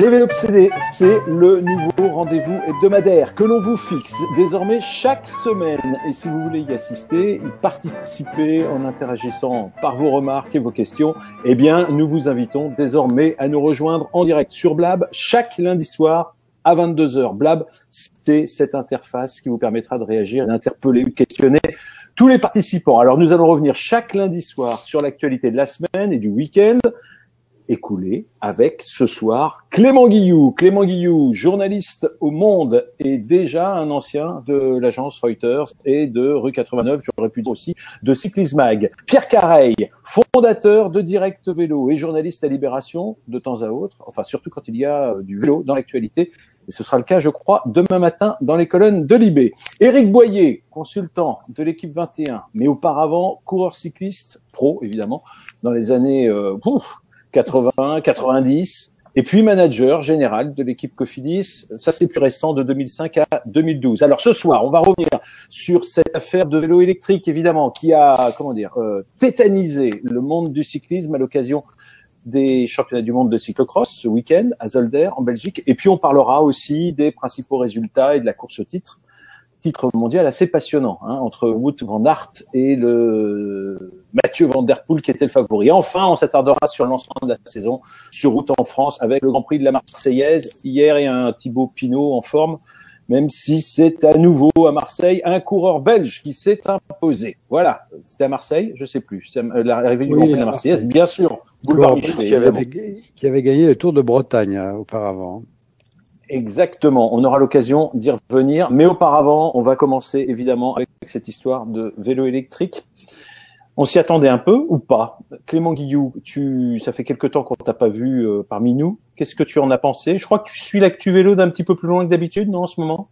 Les Vélopsédés, c'est le nouveau rendez-vous hebdomadaire que l'on vous fixe désormais chaque semaine. Et si vous voulez y assister, y participer en interagissant par vos remarques et vos questions, eh bien, nous vous invitons désormais à nous rejoindre en direct sur Blab chaque lundi soir à 22h. Blab, c'est cette interface qui vous permettra de réagir, d'interpeller, de questionner tous les participants. Alors, nous allons revenir chaque lundi soir sur l'actualité de la semaine et du week-end écoulé avec ce soir Clément Guillou. Clément Guillou, journaliste au Monde et déjà un ancien de l'agence Reuters et de Rue 89, j'aurais pu dire aussi de Cyclismag. Pierre Careil, fondateur de Direct Vélo et journaliste à Libération de temps à autre, enfin surtout quand il y a du vélo dans l'actualité. Et ce sera le cas, je crois, demain matin dans les colonnes de Libé. Éric Boyer, consultant de l'équipe 21, mais auparavant coureur cycliste, pro évidemment, dans les années euh, 80, 90, et puis manager général de l'équipe Cofidis. Ça, c'est plus récent, de 2005 à 2012. Alors ce soir, on va revenir sur cette affaire de vélo électrique, évidemment, qui a, comment dire, euh, tétanisé le monde du cyclisme à l'occasion des championnats du monde de cyclocross ce week-end à Zolder en Belgique. Et puis on parlera aussi des principaux résultats et de la course au titre titre mondial assez passionnant hein, entre Wout van Aert et le Mathieu Van Der Poel qui était le favori. Enfin, on s'attardera sur le lancement de la saison sur route en France avec le Grand Prix de la Marseillaise hier et un Thibaut Pinot en forme, même si c'est à nouveau à Marseille un coureur belge qui s'est imposé. Voilà, c'était à Marseille, je sais plus. L'arrivée du Grand Prix de la Marseillaise, bien sûr. qui, avait, qui avait gagné le Tour de Bretagne hein, auparavant. Exactement, on aura l'occasion d'y revenir, mais auparavant, on va commencer évidemment avec cette histoire de vélo électrique. On s'y attendait un peu ou pas? Clément Guillou, tu, ça fait quelque temps qu'on t'a pas vu euh, parmi nous. Qu'est-ce que tu en as pensé? Je crois que tu suis l'actu vélo d'un petit peu plus loin que d'habitude, non, en ce moment?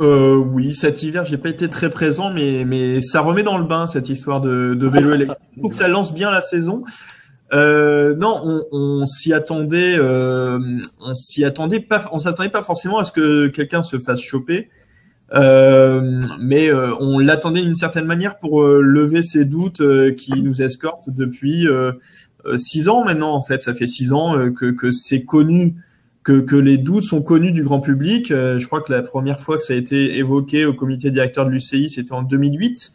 Euh, oui, cet hiver, j'ai pas été très présent, mais mais ça remet dans le bain cette histoire de, de vélo électrique. Je trouve que ça lance bien la saison. Euh, non, on, on s'y attendait, euh, on s'y attendait pas, on s'attendait pas forcément à ce que quelqu'un se fasse choper, mais euh, on l'attendait d'une certaine manière pour euh, lever ces doutes qui nous escortent depuis six ans maintenant. En fait, ça fait six ans que, que c'est connu, que, que les doutes sont connus du grand public. je crois que la première fois que ça a été évoqué au comité directeur de l'UCI, c'était en 2008.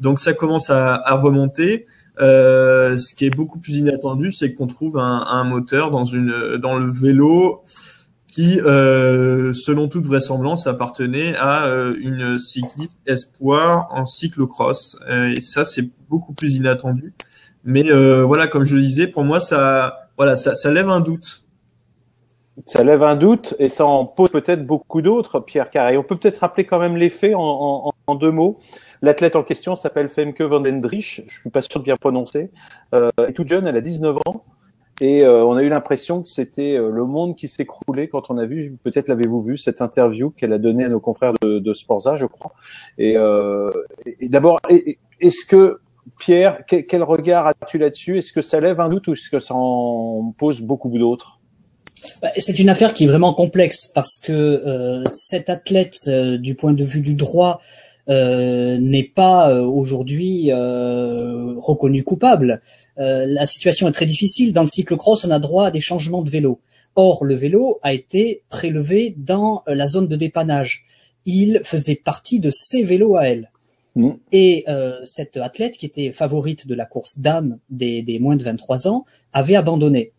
Donc ça commence à, à remonter. Euh, ce qui est beaucoup plus inattendu, c'est qu'on trouve un, un, moteur dans une dans le vélo qui, euh, selon toute vraisemblance, appartenait à euh, une cycliste espoir en cyclocross. Euh, et ça, c'est beaucoup plus inattendu. Mais euh, voilà, comme je le disais, pour moi, ça, voilà, ça, ça lève un doute. Ça lève un doute et ça en pose peut-être beaucoup d'autres, Pierre Carré. On peut peut-être rappeler quand même les faits en, en, en deux mots. L'athlète en question s'appelle Femke van den Driesch, je suis pas sûr de bien prononcer. Euh, elle est toute jeune, elle a 19 ans. Et euh, on a eu l'impression que c'était euh, le monde qui s'écroulait quand on a vu, peut-être l'avez-vous vu, cette interview qu'elle a donnée à nos confrères de, de Sporza, je crois. Et, euh, d'abord, est-ce que Pierre, quel, regard as-tu là-dessus? Est-ce que ça lève un doute ou est-ce que ça en pose beaucoup d'autres? Bah, c'est une affaire qui est vraiment complexe parce que cet athlète, du point de vue du droit, n'est pas euh, aujourd'hui euh, reconnu coupable. la situation est très difficile. Dans le cyclocross, on a droit à des changements de vélo. Or, le vélo a été prélevé dans la zone de dépannage. Il faisait partie de ces vélos à elle. Mmh. Et euh, cette athlète, qui était favorite de la course d'âme des, des, moins de 23 ans, avait abandonné.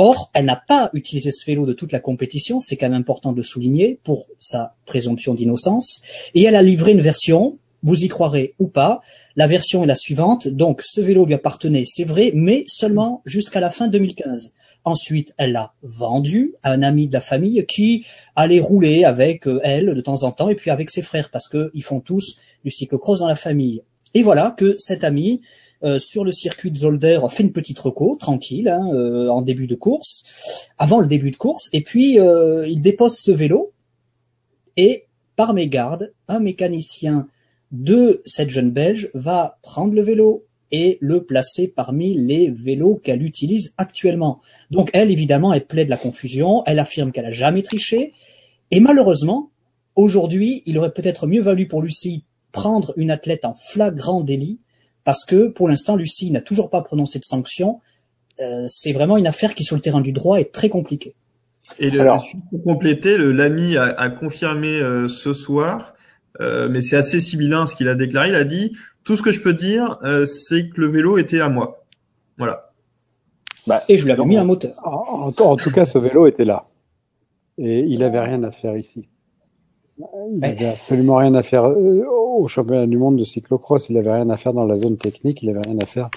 Or, elle n'a pas utilisé ce vélo de toute la compétition, c'est quand même important de le souligner, pour sa présomption d'innocence, et elle a livré une version, vous y croirez ou pas, la version est la suivante, donc ce vélo lui appartenait, c'est vrai, mais seulement jusqu'à la fin 2015. Ensuite, elle l'a vendu à un ami de la famille qui allait rouler avec euh, elle de temps en temps et puis avec ses frères parce qu'ils font tous du cyclocross dans la famille. Et voilà que cet ami euh, sur le circuit de Zolder, fait une petite reco, tranquille, hein, euh, en début de course, avant le début de course, et puis euh, il dépose ce vélo, et par mégarde, un mécanicien de cette jeune Belge va prendre le vélo et le placer parmi les vélos qu'elle utilise actuellement. Donc elle, évidemment, elle plaide la confusion, elle affirme qu'elle a jamais triché, et malheureusement, aujourd'hui, il aurait peut-être mieux valu pour Lucie prendre une athlète en flagrant délit parce que pour l'instant, Lucie n'a toujours pas prononcé de sanction. Euh, c'est vraiment une affaire qui, sur le terrain du droit, est très compliquée. Et le, Alors, pour compléter, l'ami a, a, confirmé euh, ce soir, euh, mais c'est assez similaire à ce qu'il a déclaré. Il a dit tout ce que je peux dire, euh, c'est que le vélo était à moi. Voilà. Bah, et je lui avais mis un moteur. En, en, tout cas, ce vélo était là. Et il avait rien à faire ici. Il n'avait absolument rien à faire euh, au championnat du monde de cyclocross. Il n'avait rien à faire dans la zone technique. Il n'avait rien à faire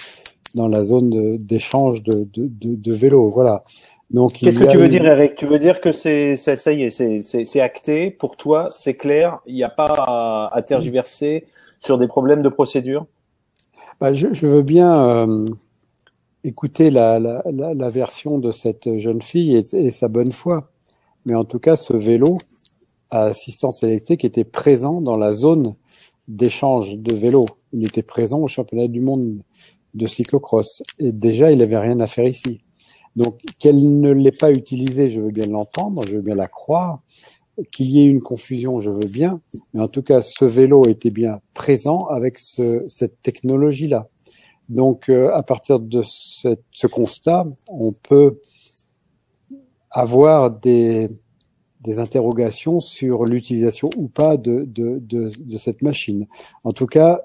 dans la zone d'échange de, de, de, de, vélo. Voilà. Donc, qu'est-ce que tu veux dire, Eric? Tu veux dire que c'est ça, ça y est, c'est acté pour toi, c'est clair. Il n'y a pas à, à, tergiverser sur des problèmes de procédure? Bah, je, je, veux bien euh, écouter la, la, la, la, version de cette jeune fille et, et sa bonne foi. Mais en tout cas, ce vélo, à assistance électrique était présent dans la zone d'échange de vélos. Il était présent au championnat du monde de cyclocross. Et déjà, il n'avait rien à faire ici. Donc, qu'elle ne l'ait pas utilisé, je veux bien l'entendre, je veux bien la croire. Qu'il y ait une confusion, je veux bien. Mais en tout cas, ce vélo était bien présent avec ce, cette technologie-là. Donc, euh, à partir de ce constat, on peut avoir des, des interrogations sur l'utilisation ou pas de, cette machine. En tout cas,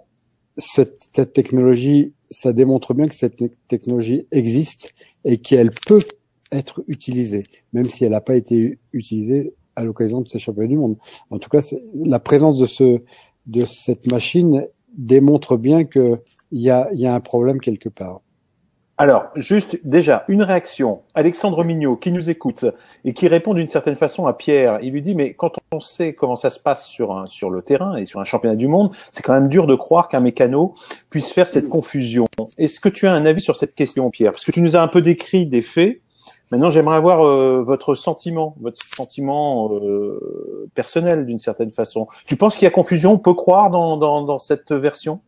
cette, cette, technologie, ça démontre bien que cette technologie existe et qu'elle peut être utilisée, même si elle n'a pas été utilisée à l'occasion de ces championnats du monde. En tout cas, la présence de, ce, de cette machine démontre bien qu'il y a un problème quelque part. Alors, juste déjà, une réaction. Alexandre Mignot, qui nous écoute et qui répond d'une certaine façon à Pierre, il lui dit, mais quand on sait comment ça se passe sur, un, sur le terrain et sur un championnat du monde, c'est quand même dur de croire qu'un mécano puisse faire cette confusion. Est-ce que tu as un avis sur cette question, Pierre? Parce que tu nous as un peu décrit des faits. Maintenant, j'aimerais avoir euh, votre sentiment, votre sentiment euh, personnel d'une certaine façon. Tu penses qu'il y a confusion On peut croire dans, dans, dans cette version?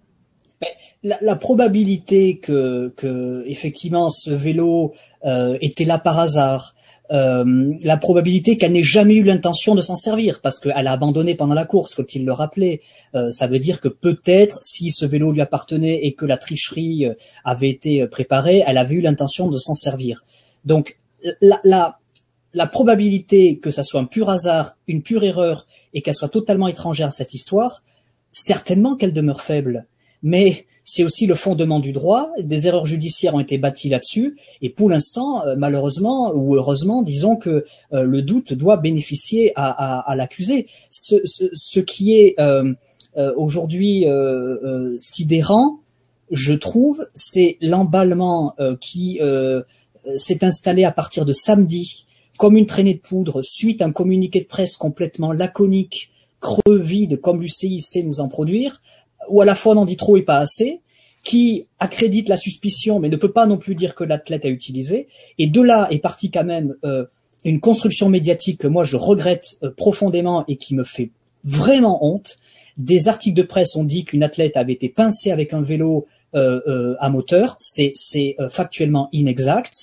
La, probabilité que, effectivement ce vélo euh, était là par hasard, euh, la probabilité qu'elle n'ait jamais eu l'intention de s'en servir parce qu'elle a abandonné pendant la course, faut-il le rappeler. Euh, ça veut dire que peut-être si ce vélo lui appartenait et que la tricherie avait été préparée, elle avait eu l'intention de s'en servir. Donc la, la, la probabilité que ça soit un pur hasard, une pure erreur et qu'elle soit totalement étrangère à cette histoire, certainement qu'elle demeure faible. Mais c'est aussi le fondement du droit. Des erreurs judiciaires ont été bâties là-dessus, et pour l'instant, euh, malheureusement ou heureusement, disons que euh, le doute doit bénéficier à, l'accusé. Ce, qui est euh, aujourd'hui sidérant, je trouve, c'est l'emballement qui s'est installé à partir de samedi, comme une traînée de poudre, suite à un communiqué de presse complètement laconique, creux, vide, comme l'UCI sait nous en produire, ou à la fois on en dit trop et pas assez, qui accrédite la suspicion mais ne peut pas non plus dire que l'athlète a utilisé. Et de là est partie quand même euh, une construction médiatique que moi je regrette euh, profondément et qui me fait vraiment honte. Des articles de presse ont dit qu'une athlète avait été pincée avec un vélo euh, à moteur. C'est, factuellement inexact.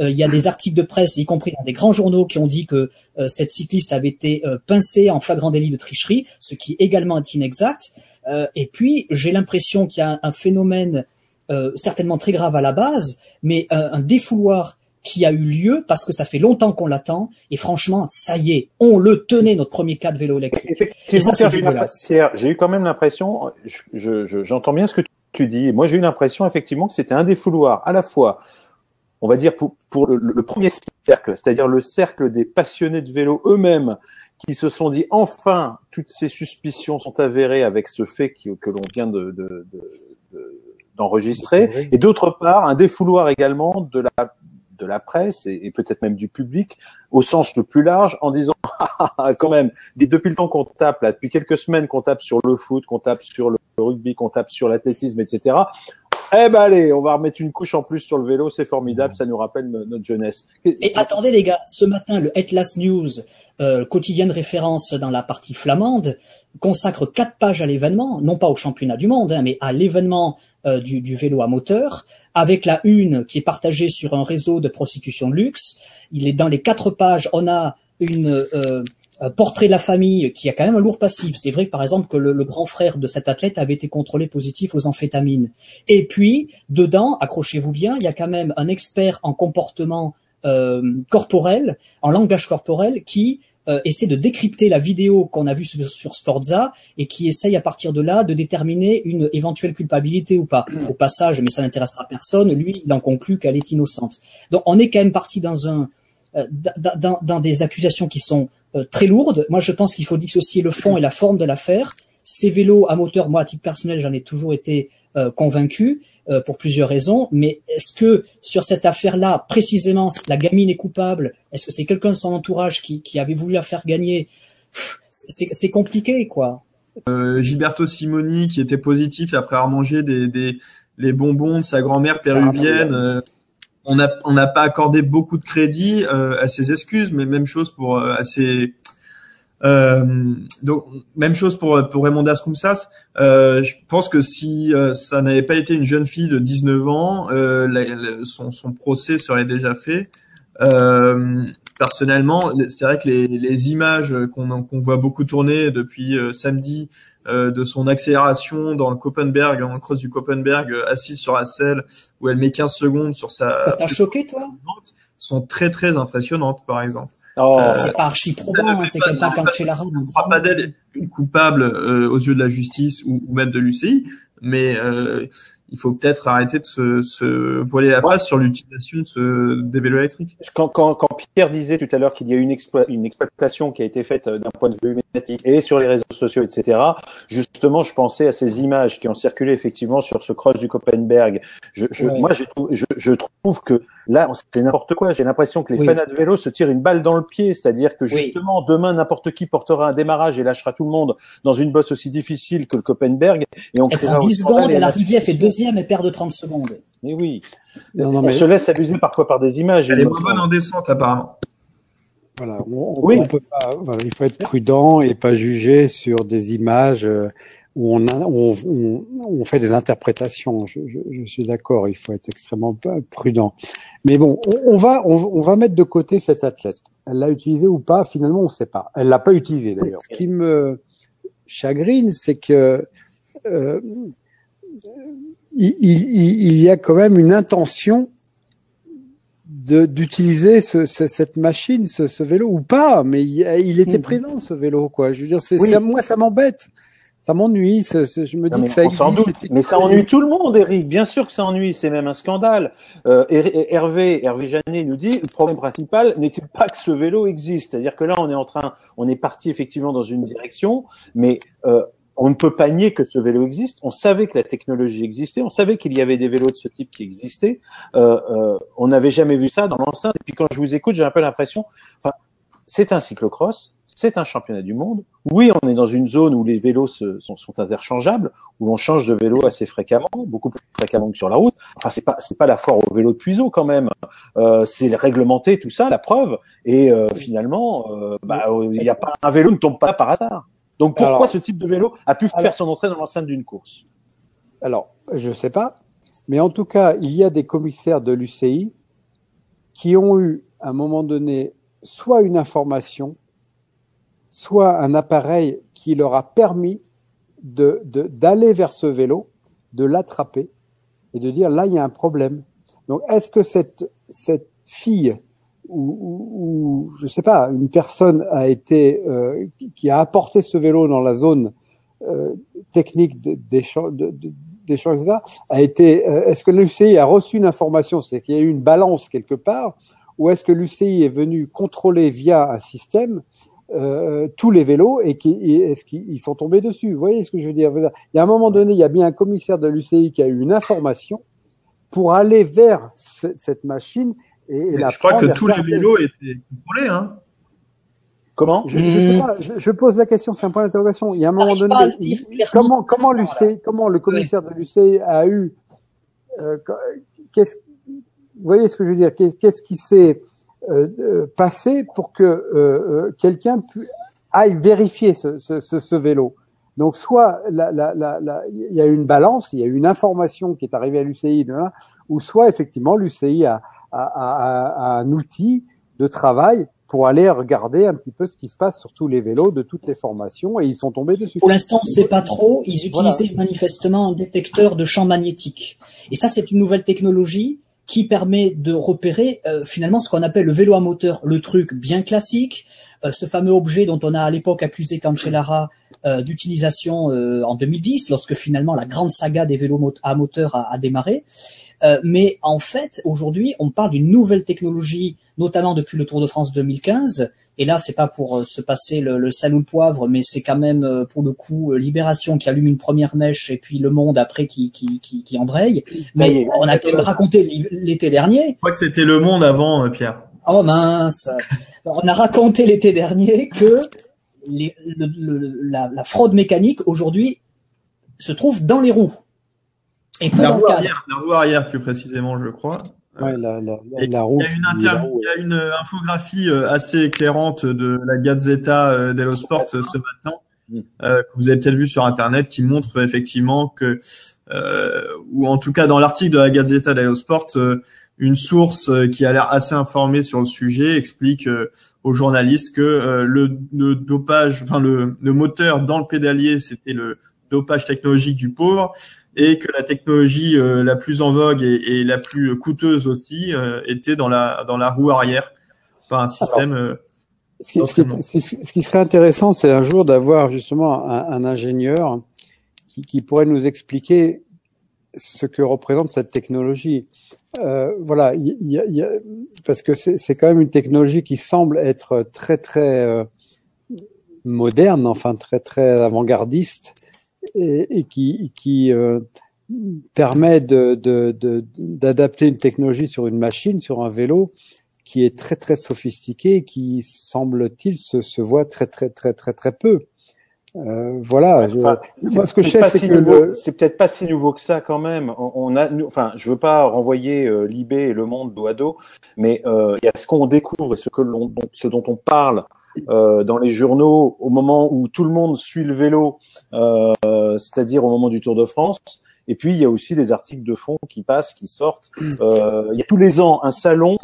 il y a des articles de presse, y compris dans des grands journaux, qui ont dit que cette cycliste avait été pincée en flagrant délit de tricherie, ce qui également est inexact. Et puis, j'ai l'impression qu'il y a un, phénomène certainement très grave à la base, mais un défouloir qui a eu lieu parce que ça fait longtemps qu'on l'attend et franchement, ça y est, on le tenait notre premier cas de vélo électrique. J'ai eu quand même l'impression, j'entends bien ce que tu dis. Moi, j'ai eu l'impression effectivement que c'était un défouloir à la fois, on va dire pour, pour le, premier cercle, c'est-à-dire le cercle des passionnés de vélo eux-mêmes qui se sont dit enfin toutes ces suspicions sont avérées avec ce fait que, que l'on vient de, de, de, d'enregistrer. Et d'autre part un défouloir également de la de la presse et, peut-être même du public au sens le plus large en disant quand même depuis le temps qu'on tape là depuis quelques semaines qu'on tape sur le foot qu'on tape sur le rugby qu'on tape sur l'athlétisme etc eh ben allez, on va remettre une couche en plus sur le vélo, c'est formidable, ça nous rappelle notre jeunesse. Et attendez les gars, ce matin, le Atlas News, euh, quotidien de référence dans la partie flamande, consacre quatre pages à l'événement, non pas au championnat du monde, hein, mais à l'événement euh, du, du, vélo à moteur, avec la une qui est partagée sur un réseau de prostitution de luxe. Il est dans les quatre pages, on a une euh, portrait de la famille qui a quand même un lourd passif. C'est vrai que par exemple que le, grand frère de cet athlète avait été contrôlé positif aux amphétamines. Et puis dedans, accrochez-vous bien, il y a quand même un expert en comportement euh, corporel, en langage corporel, qui euh, essaie de décrypter la vidéo qu'on a vue sur, sur, Sportza et qui essaye à partir de là de déterminer une éventuelle culpabilité ou pas. Au passage, mais ça n'intéressera personne, lui, il en conclut qu'elle est innocente. Donc on est quand même parti dans un euh, dans, dans, des accusations qui sont euh, très lourdes. Moi, je pense qu'il faut dissocier le fond et la forme de l'affaire. Ces vélos à moteur, moi, à titre personnel, j'en ai toujours été euh, convaincu pour plusieurs raisons. Mais est-ce que sur cette affaire-là, précisément, la gamine est coupable? Est-ce que c'est quelqu'un de son entourage qui, qui avait voulu la faire gagner? C'est compliqué, quoi. Euh, Gilberto Simoni, qui était positif après avoir mangé des, des les bonbons de sa grand-mère péruvienne on n'a on pas accordé beaucoup de crédit euh, à ses excuses, mais même chose pour euh, à ses euh, donc même chose pour pour Raymond Dascoumsas. Euh, je pense que si euh, ça n'avait pas été une jeune fille de 19 ans, son, son procès serait déjà fait. personnellement, c'est vrai que les, les images qu'on qu'on voit beaucoup tourner depuis samedi euh, de son accélération dans le Copenberg, dans le cross du Copenberg, euh, assise sur la selle, où elle met 15 secondes sur sa... Ça t'a choqué, toi sont très, très impressionnantes, par exemple. Oh, euh, c'est pas archi probant, hein, c'est quelqu'un comme chez la croit pas d'elle coupable euh, aux yeux de la justice ou, ou même de l'UCI, mais euh, il faut peut-être arrêter de se, se voiler la face sur l'utilisation de ce, des vélos électriques. Quand, quand, quand Pierre disait tout à l'heure qu'il y a une, une exploitation qui a été faite euh, d'un point de vue médiatique et sur les réseaux sociaux, etc., justement, je pensais à ces images qui ont circulé effectivement sur ce cross du Copenberg. Je, je, Moi, je, je, trouve que là, c'est n'importe quoi. J'ai l'impression que les fanats de vélo se tirent une balle dans le pied, c'est-à-dire que justement, demain, n'importe qui portera un démarrage et lâchera tout le monde dans une bosse aussi difficile que le Copenberg et on créera 10 secondes et la rivière fait deuxième mais perd de 30 secondes. Mais oui. Non, non, mais... On se laisse abuser parfois par des images. Elle est moins bonne en descente, apparemment. Voilà, oui. peut pas, voilà, il faut être prudent et pas juger sur des images euh, où on, a, on, on, on, fait des interprétations. Je, je, je suis d'accord, il faut être extrêmement prudent. Mais bon, on, va on, va mettre de côté cette athlète. Elle l'a utilisé ou pas Finalement, on ne sait pas. Elle l'a pas utilisé d'ailleurs. Ce qui me chagrine, c'est que euh, il, il, y a quand même une intention d'utiliser ce, cette machine, ce, ce, vélo ou pas, mais il, il était mm. présent ce vélo, quoi. Je veux dire, c'est moi ça m'embête, ça m'ennuie. Je me dis que ça existe. Doute, mais ça ennuie tout le monde, Eric. Bien sûr que ça ennuie, c'est même un scandale. Euh, Hervé, Hervé Janet nous dit le problème principal n'était pas que ce vélo existe, c'est-à-dire que là on est en train, on est parti effectivement dans une direction, mais euh, on ne peut pas nier que ce vélo existe. On savait que la technologie existait. On savait qu'il y avait des vélos de ce type qui existaient. Euh, euh, on n'avait jamais vu ça dans l'enceinte. Et puis quand je vous écoute, j'ai un peu l'impression, enfin, c'est un cyclocross, c'est un championnat du monde. Oui, on est dans une zone où les vélos sont, sont, interchangeables, où l'on change de vélo assez fréquemment, beaucoup plus fréquemment que sur la route. Enfin, c'est pas c'est pas la foire au vélo de Puiseau quand même. Euh, c'est réglementé tout ça, la preuve. Et euh, finalement, euh, bah, il n'y a pas un vélo ne tombe pas par hasard. Donc pourquoi ce type de vélo a pu faire son entrée dans l'enceinte d'une course? Alors, je ne sais pas, mais en tout cas, il y a des commissaires de l'UCI qui ont eu, à un moment donné, soit une information, soit un appareil qui leur a permis de d'aller vers ce vélo, de l'attraper et de dire là il y a un problème. Donc est-ce que cette cette fille où, je sais pas, une personne a été euh, qui a apporté ce vélo dans la zone euh, technique d'échange, etc., a été. Euh, est-ce que l'UCI a reçu une information, c'est qu'il y a eu une balance quelque part, ou est-ce que l'UCI est venu contrôler via un système euh, tous les vélos et qui est-ce qu'ils sont tombés dessus? Vous voyez ce que je veux dire? Il y a un moment donné, il y a bien un commissaire de l'UCI qui a eu une information pour aller vers cette machine et, je crois que tous les vélos étaient contrôlés, hein. Comment je, je, pas, je, pose la question, c'est un point d'interrogation. Il y a un moment donné, comment comment l'UC, comment le commissaire de l'UC a eu, euh, qu'est-ce, vous voyez ce que je veux dire Qu'est-ce qui s'est euh, euh, passé pour que euh, quelqu'un aille vérifier ce, ce, ce, ce vélo? Donc soit la, la, la, il y a une balance, il y a une information qui est arrivée à l'UCI, ou soit effectivement l'UCI a, à, à, à, un outil de travail pour aller regarder un petit peu ce qui se passe sur tous les vélos de toutes les formations et ils sont tombés dessus. Pour l'instant, on ne sait pas trop. Ils utilisaient manifestement un détecteur de champ magnétique. Et ça, c'est une nouvelle technologie qui permet de repérer euh, finalement ce qu'on appelle le vélo à moteur, le truc bien classique, euh, ce fameux objet dont on a à l'époque accusé Cancellara euh, d'utilisation en 2010, lorsque finalement la grande saga des vélos à moteur a, a démarré. Mais en fait, aujourd'hui, on parle d'une nouvelle technologie notamment depuis le Tour de France 2015. Et là, c'est pas pour euh, se passer le, le salon de poivre, mais c'est quand même euh, pour le coup euh, Libération qui allume une première mèche et puis Le Monde après qui qui qui, qui embraye. Mais on a quand même raconté l'été dernier. Je crois que c'était Le Monde avant, Pierre. Oh mince On a raconté l'été dernier que les, la, la, fraude mécanique aujourd'hui se trouve dans les roues. Et la, roue arrière, la roue arrière plus précisément, je crois. Ouais, la, la, la, la roue, il y a une, interview, il y a une infographie euh, assez éclairante de la Gazzetta euh, dello Sport euh, ce matin mm. euh, que vous avez peut-être vu sur internet qui montre effectivement que euh, ou en tout cas dans l'article de la Gazzetta dello Sport une source qui a l'air assez informée sur le sujet explique aux journalistes que le, le, dopage enfin le, le moteur dans le pédalier c'était le dopage technologique du pauvre et que la technologie euh, la plus en vogue et, et, la plus coûteuse aussi euh, était dans la dans la roue arrière, pas un système. Euh, ce, qui, ce, qui, serait intéressant, c'est un jour d'avoir justement un, un ingénieur qui, qui, pourrait nous expliquer ce que représente cette technologie. Euh, voilà, y, y a, parce que c'est quand même une technologie qui semble être très très moderne, enfin très très avant-gardiste, et, et qui, qui euh, permet d'adapter de, de, une technologie sur une machine, sur un vélo, qui est très très sophistiqué, qui semble-t-il se, se voit très très très très très peu. Euh, voilà. Enfin, moi, ce que je sais, c'est que le... c'est peut-être pas si nouveau que ça quand même. On, on a, nous, enfin, je veux pas renvoyer euh, Libé et Le Monde dos à dos, mais euh, il y a ce qu'on découvre et ce que l'on, ce dont on parle euh, dans les journaux au moment où tout le monde suit le vélo, euh, c'est-à-dire au moment du Tour de France. Et puis il y a aussi des articles de fond qui passent, qui sortent. Euh, il y a tous les ans un salon,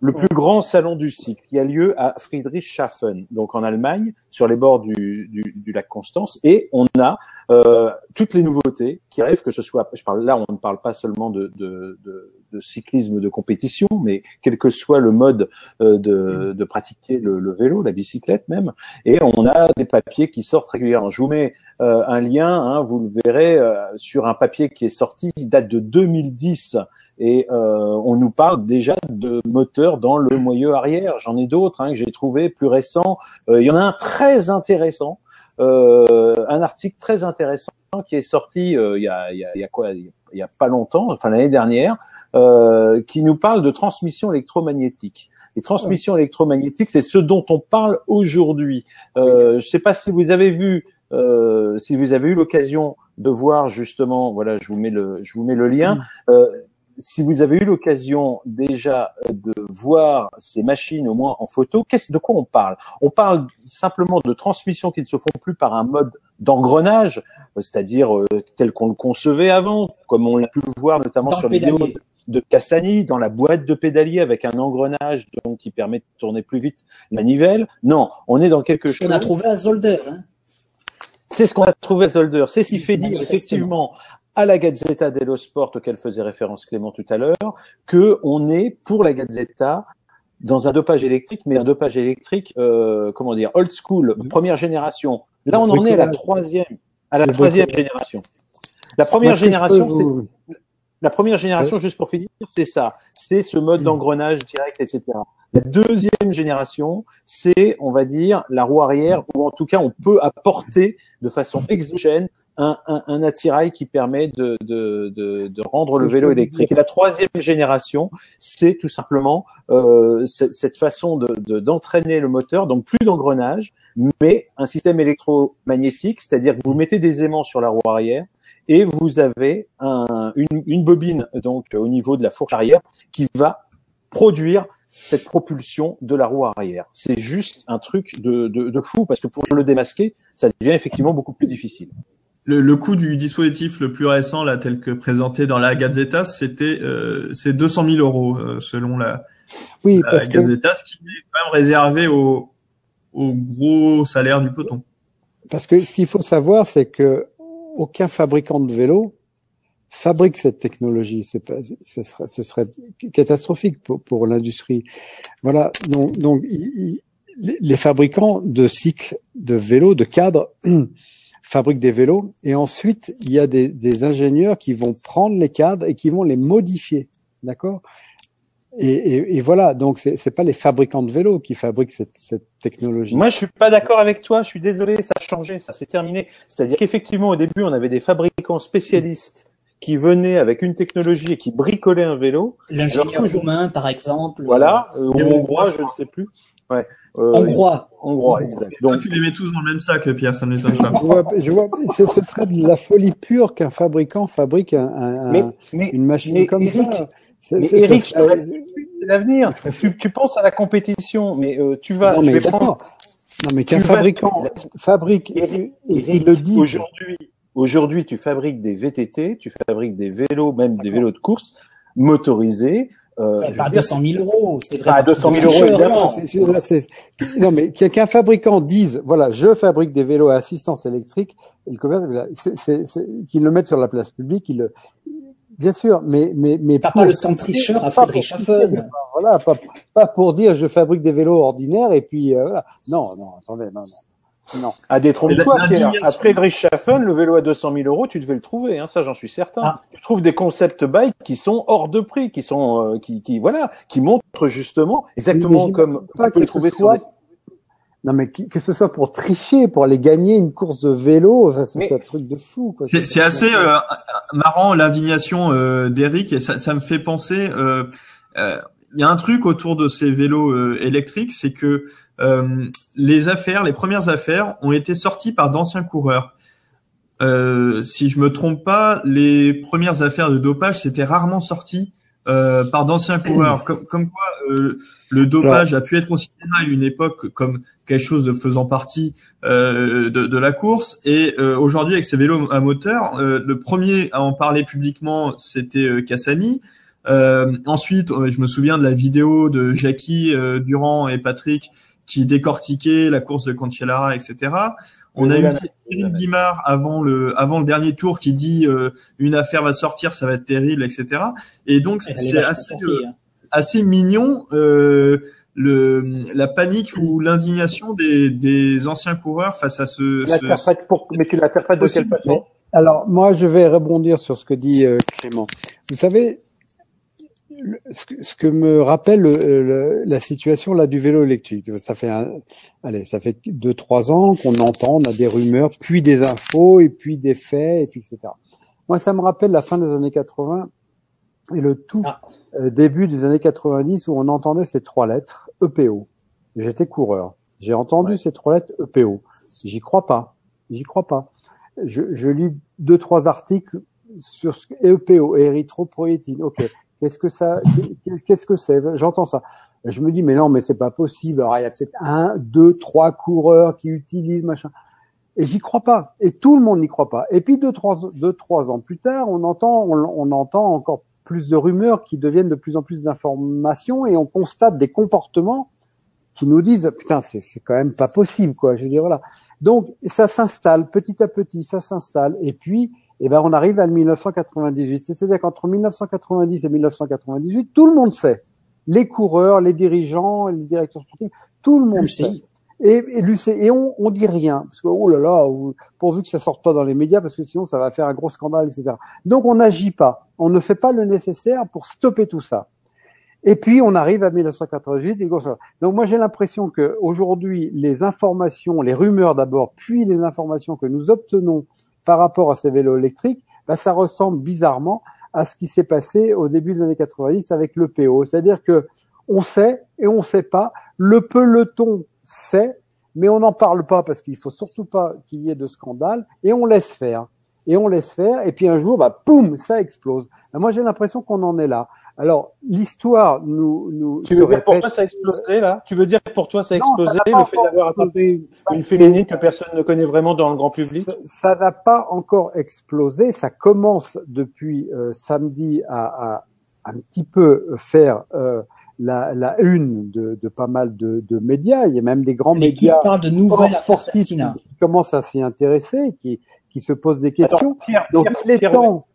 le plus grand salon du cycle, qui a lieu à Friedrichshafen, donc en Allemagne, sur les bords du, du, du lac Constance. Et on a euh, toutes les nouveautés qui arrivent, que ce soit, je parle là, on ne parle pas seulement de, de, de, de cyclisme de compétition, mais quel que soit le mode euh, de, de, pratiquer le, le, vélo, la bicyclette même, et on a des papiers qui sortent régulièrement. Je vous mets euh, un lien, hein, vous le verrez euh, sur un papier qui est sorti, qui date de 2010 et euh, on nous parle déjà de moteurs dans le moyeu arrière. J'en ai d'autres hein, que j'ai trouvé plus récents. Euh, il y en a un très intéressant un article très intéressant qui est sorti euh, il, y a, il, y a, il, y a, quoi Il y a pas longtemps, enfin l'année dernière, euh, qui nous parle de transmission électromagnétique. Les transmissions électromagnétiques, c'est ce dont on parle aujourd'hui. Euh, je ne sais pas si vous avez vu, euh, si vous avez eu l'occasion de voir justement, voilà, je vous mets le, je vous mets le lien. Si vous avez eu l'occasion déjà euh, de voir ces machines au moins en photo, qu'est-ce de quoi on parle? On parle simplement de transmissions qui ne se font plus par un mode d'engrenage, euh, c'est-à-dire euh, tel qu'on le concevait avant, comme on l'a pu le voir notamment sur les vidéos de Cassani, dans la boîte de pédalier avec un engrenage donc qui permet de tourner plus vite la manivelle. Non, on est dans quelque chose. On a trouvé à Zolder. Hein c'est ce qu'on a trouvé à Zolder. C'est ce qui fait dire effectivement à la Gazzetta dello Sport auquel faisait référence Clément tout à l'heure, que on est pour la Gazzetta dans un dopage électrique, mais un dopage électrique, euh, comment dire, old school, première génération. Là, on en est à la troisième, à la troisième génération. La première génération, la première génération, juste pour finir, c'est ça. C'est ce mode d'engrenage direct, etc. La deuxième génération, c'est, on va dire, la roue arrière, ou en tout cas, on peut apporter de façon exogène un, un, un, attirail qui permet de, de, de, de rendre le vélo électrique. Et la troisième génération, c'est tout simplement euh, cette façon d'entraîner le moteur, donc plus d'engrenage, mais un système électromagnétique, c'est-à-dire que vous mettez des aimants sur la roue arrière et vous avez un, une, une bobine donc au niveau de la fourche arrière qui va produire cette propulsion de la roue arrière. C'est juste un truc de, de, de, fou parce que pour le démasquer, ça devient effectivement beaucoup plus difficile le, le, coût du dispositif le plus récent, là, tel que présenté dans la Gazzetta, c'était euh, c'est 200 000 euros euh, selon la, Oui, parce que Gazeta, ce qui est quand même réservé au, au gros salaire du peloton. parce que ce qu'il faut savoir, c'est que aucun fabricant de vélo fabrique cette technologie. C'est pas, ce serait, ce serait catastrophique pour, pour l'industrie. Voilà. Donc, donc il- les fabricants de cycles, de vélos, de cadres fabriquent des vélos et ensuite il y a des, des ingénieurs qui vont prendre les cadres et qui vont les modifier. D'accord? Et, et, et voilà. Donc c'est pas les fabricants de vélos qui fabriquent cette, cette technologie. Moi, je suis pas d'accord avec toi. Je suis désolé, ça a changé, ça s'est terminé. C'est-à-dire qu'effectivement, au début, on avait des fabricants spécialistes qui venaient avec une technologie et qui bricolaient un vélo. L'ingénieur roumain, par exemple. Voilà, euh, ou Et hongrois, je ne sais plus. Ouais. Euh, Hongrois. Hongrois, exact. Toi, Donc, tu les mets tous dans le même sac, Pierre, ça ne m'étonne pas. Je vois, je vois, ce serait de la folie pure qu'un fabricant fabrique un, un- mais, un- mais, une machine mais comme Eric, ça. C'est- mais Eric, c'est- je c'est l'avenir. Tu, tu penses à la compétition, mais euh, tu vas, non, je mais vais d'accord. prendre Non, mais qu'un vas- fabricant fabrique et, Eric, le dit. aujourd'hui, aujourd'hui, tu fabriques des VTT, tu fabriques des vélos, même des vélos de course motorisés. Euh, à dire, 200 000 euros. C'est vraiment 200 000 des euros, évidemment. ça. Non, mais qu'un fabricant dise, voilà, je fabrique des vélos à assistance électrique, et le commerce, qu'ils le mettent sur la place publique, ils le, bien sûr, mais, mais, mais T'as pour- pas le stand tricheur à pas pour- Friedrichshafen. Voilà, pas, pas pour dire je fabrique des vélos ordinaires et puis euh, voilà. Non, non, attendez, non, non, non. Ah, détrompe-toi, Pierre. l'indignation- Après Friedrichshafen, le vélo à 200 000 euros, tu devais le trouver, hein, ça j'en suis certain. Ah. Tu trouves des concept bikes qui sont hors de prix, qui sont, euh, qui, qui, voilà, qui montrent justement exactement comme Pas on peut ce trouver sur soit, non mais que, que ce soit pour tricher, pour aller gagner une course de vélo, enfin, c'est Mais- un truc de fou. quoi. C'est assez euh, marrant l'indignation euh, d'Eric et ça, ça me fait penser. euh, euh, Il y a un truc autour de ces vélos euh, électriques, c'est que euh, les affaires, les premières affaires, ont été sorties par d'anciens coureurs. Euh, si je me trompe pas, les premières affaires de dopage, c'était rarement sorti euh, par d'anciens coureurs. Comme, comme quoi, euh, le dopage a pu être considéré à une époque comme quelque chose de faisant partie euh, de, de la course. Et euh, aujourd'hui, avec ces vélos à moteur, euh, le premier à en parler publiquement, c'était euh, Cassani. Euh, ensuite, euh, je me souviens de la vidéo de Jackie euh, Durand et Patrick qui décortiquaient la course de Cancellara, etc. On a eu. Cyril Guimard avant le avant le dernier tour qui dit euh, une affaire va sortir, ça va être terrible, etc. Et donc c'est assez euh, hein. assez mignon euh, le la panique ou l'indignation des, des anciens coureurs face à ce, ce- pour, mais tu l'interprètes de quelle façon? Alors moi, je vais rebondir sur ce que dit euh, Clément. Vous savez, ce que, ce que me rappelle euh, le- la situation là du vélo électrique. Ça fait un, allez, ça fait deux trois ans qu'on entend, on a des rumeurs, puis des infos, et puis des faits, et puis etc. Moi, ça me rappelle la fin des années 80 et le tout Ah. euh, début des années 90 où on entendait ces trois lettres EPO. J'étais coureur. J'ai entendu Ouais. ces trois lettres EPO. J'y crois pas. J'y crois pas. Je, je lis deux trois articles sur ce EPO, érythropoïétine. Ok. Qu'est-ce que ça qu'est- Qu'est-ce que c'est? J'entends ça. Je me dis mais non mais c'est pas possible. Alors il y a peut-être un, deux, trois coureurs qui utilisent machin. Et j'y crois pas. Et tout le monde n'y croit pas. Et puis deux, trois, deux, trois ans plus tard, on entend, on, on entend encore plus de rumeurs qui deviennent de plus en plus d'informations et on constate des comportements qui nous disent putain c'est c'est quand même pas possible quoi. Je veux dire voilà. Donc ça s'installe petit à petit, ça s'installe et puis eh ben on arrive à 1998. C'est-à-dire qu'entre 1990 et 1998, tout le monde sait. Les coureurs, les dirigeants, les directeurs sportifs, tout le monde sait. Et, et, Lucie- et on, on dit rien parce que oh là là, ou- pourvu que ça sorte pas dans les médias parce que sinon ça va faire un gros scandale, etc. Donc on n'agit pas, on ne fait pas le nécessaire pour stopper tout ça. Et puis on arrive à 1988. Et ça- donc moi j'ai l'impression que aujourd'hui les informations, les rumeurs d'abord, puis les informations que nous obtenons par rapport à ces vélos électriques, bah, ça ressemble bizarrement à ce qui s'est passé au début des années 90 avec le PO. C'est-à-dire que on sait et on sait pas. Le peloton sait, mais on n'en parle pas parce qu'il faut surtout pas qu'il y ait de scandale et on laisse faire. Et on laisse faire. Et puis un jour, bah, poum, ça explose. Et moi, j'ai l'impression qu'on en est là. Alors, l'histoire nous, nous Tu veux dire pour toi ça a explosé là? Tu veux dire que pour toi ça a Non, ça explosé le fait d'avoir attrapé une, féminine que personne ne connaît vraiment dans le grand public? Ça- n'a pas encore explosé. Ça commence depuis euh, samedi à, à un petit peu faire euh, la, la une de, de pas mal de, de, médias. Il y a même des grands Mais qui médias parle de nouvelles sportifs qui, qui commencent à s'y intéresser, qui, qui se posent des questions. Attends, Pierre, Donc Pierre, il est Pierre, temps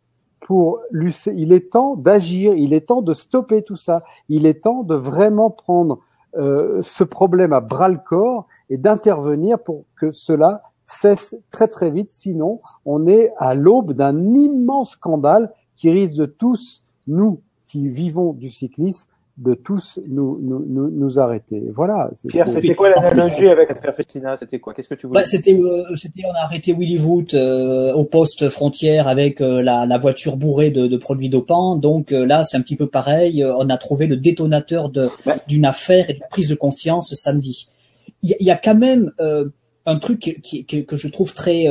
il est temps d'agir, il est temps de stopper tout ça, il est temps de vraiment prendre euh, ce problème à bras le corps et d'intervenir pour que cela cesse très très vite. Sinon, on est à l'aube d'un immense scandale qui risque de tous nous qui vivons du cyclisme de tous nous nous nous, nous arrêter. Voilà. Pierre, c'était quoi l'analogie avec l'affaire Festina? C'était quoi? Qu'est-ce que tu voulais Bah, c'était, euh, c'était, on a arrêté Willy Wood euh, au poste frontière avec euh, la, la voiture bourrée de, de produits dopants. Donc euh, là, c'est un petit peu pareil. Euh, On a trouvé le détonateur de, Ouais. d'une affaire et d'une prise de conscience samedi. Il y, a- il y a quand même euh, un truc qui, qui- que, que je trouve très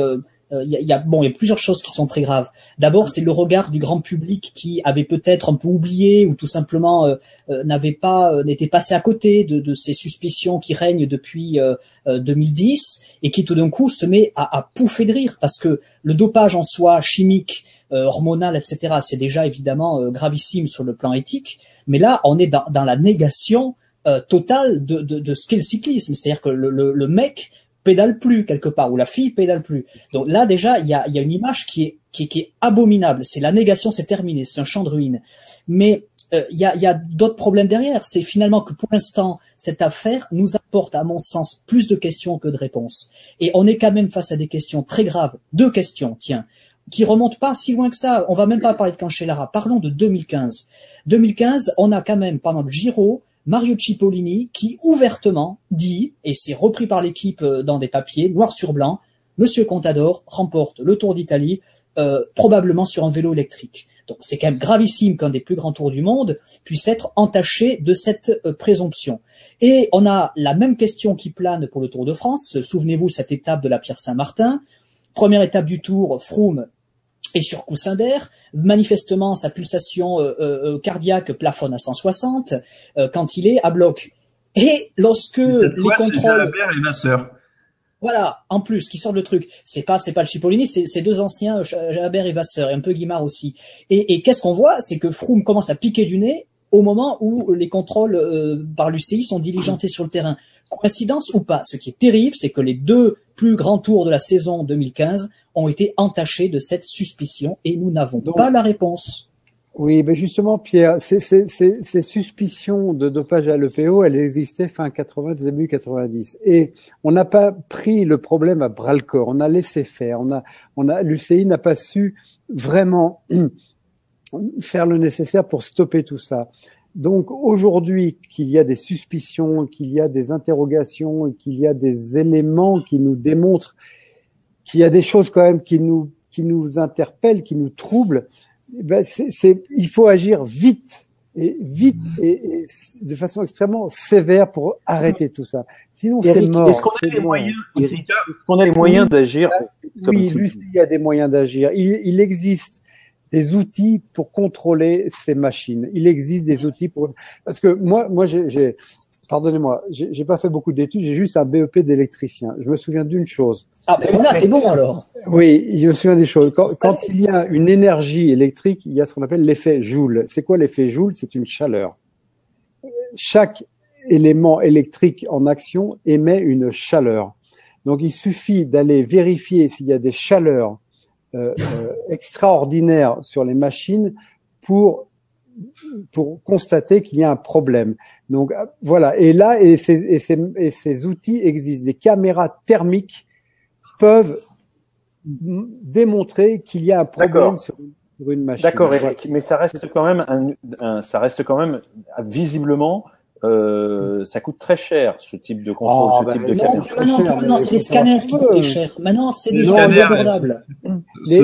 il y, a, y a- bon, il y a plusieurs choses qui sont très graves. D'abord, c'est le regard du grand public qui avait peut-être un peu oublié ou tout simplement euh, euh, n'avait pas euh, n'était passé à côté de, de ces suspicions qui règnent depuis euh, euh, 2010 et qui tout d'un coup se met à, à pouffer de rire parce que le dopage en soi chimique, euh, hormonal, etc. C'est déjà évidemment euh, gravissime sur le plan éthique, mais là on est dans, dans la négation euh, totale de, de, de ce qu'est le cyclisme, c'est-à-dire que le, le, le mec pédale plus quelque part ou la fille pédale plus. Donc là déjà il y a, une image qui est, qui est, abominable. C'est la négation, c'est terminé, c'est un champ de ruines. Mais euh, il y a, y a d'autres problèmes derrière. C'est finalement que pour l'instant, cette affaire nous apporte, à mon sens, plus de questions que de réponses. Et on est quand même face à des questions très graves. Deux questions, tiens, qui remontent pas si loin que ça. On va même pas parler de Cancellara. Parlons de 2015. 2015, on a quand même, pendant le Giro, Mario Cipollini qui ouvertement dit, et c'est repris par l'équipe euh, dans des papiers, noir sur blanc, Monsieur Contador remporte le Tour d'Italie, euh, probablement sur un vélo électrique. Donc c'est quand même gravissime qu'un des plus grands tours du monde puisse être entaché de cette euh, présomption. Et on a la même question qui plane pour le Tour de France. Souvenez-vous cette étape de la Pierre Saint-Martin. Première étape du Tour, Froome est sur coussin d'air. Manifestement, sa pulsation euh, euh, cardiaque plafonne à 160 euh, quand il est à bloc. Et lorsque les Toi, contrôles Jalabert et Vasseur. voilà, en plus, qui sort le truc. C'est pas, c'est pas le Cipollini, c'est deux anciens, euh, Jalabert et Vasseur, et un peu Guimard aussi. Et, et qu'est-ce qu'on voit? C'est que Froome commence à piquer du nez au moment où les contrôles euh, par l'UCI sont diligentés sur le terrain. Coïncidence ou pas Ce qui est terrible, c'est que les deux plus grands tours de la saison 2015 ont été entachés de cette suspicion et nous n'avons Donc- pas la réponse. Oui, mais justement, Pierre, ces, ces, ces, ces suspicions de dopage à l'EPO, elles existaient fin 80, début 90. Et on n'a pas pris le problème à bras le corps. On a laissé faire. On a, on a, l'UCI n'a pas su vraiment faire le nécessaire pour stopper tout ça. Donc aujourd'hui, qu'il y a des suspicions, qu'il y a des interrogations, qu'il y a des éléments qui nous démontrent qu'il y a des choses quand même qui nous qui nous interpellent, qui nous troublent, eh ben c'est, c'est, il faut agir vite et vite et, et de façon extrêmement sévère pour arrêter tout ça. Sinon, c'est mort. est-ce qu'on a cas, est-ce qu'on a les moyens d'agir comme Oui, tu le lui, il y a des moyens d'agir. Il, il existe des outils pour contrôler ces machines. Il existe des outils pour parce que moi, moi, j'ai, pardonnez-moi, j'ai, j'ai pas fait beaucoup d'études. J'ai juste un BEP d'électricien. Je me souviens d'une chose. Ah ben voilà, t'es bon alors. Oui, je me souviens des choses. Quand, quand il y a une énergie électrique, il y a ce qu'on appelle l'effet Joule. C'est quoi l'effet Joule? C'est une chaleur. Chaque élément électrique en action émet une chaleur. Donc il suffit d'aller vérifier s'il y a des chaleurs euh, euh, extraordinaires sur les machines pour pour constater qu'il y a un problème. Donc euh, voilà. Et là, et ces, et ces, et ces outils existent. Des caméras thermiques peuvent démontrer qu'il y a un problème sur, sur une machine. D'accord. Eric, mais ça reste quand même un, un- ça reste quand même visiblement, euh, ça coûte très cher ce type de contrôle, Oh, ce bah, type de non, caméra. Maintenant, cher, maintenant, mais c'est les faut scanners qui coûtent cher. Maintenant, c'est des choses abordables. Je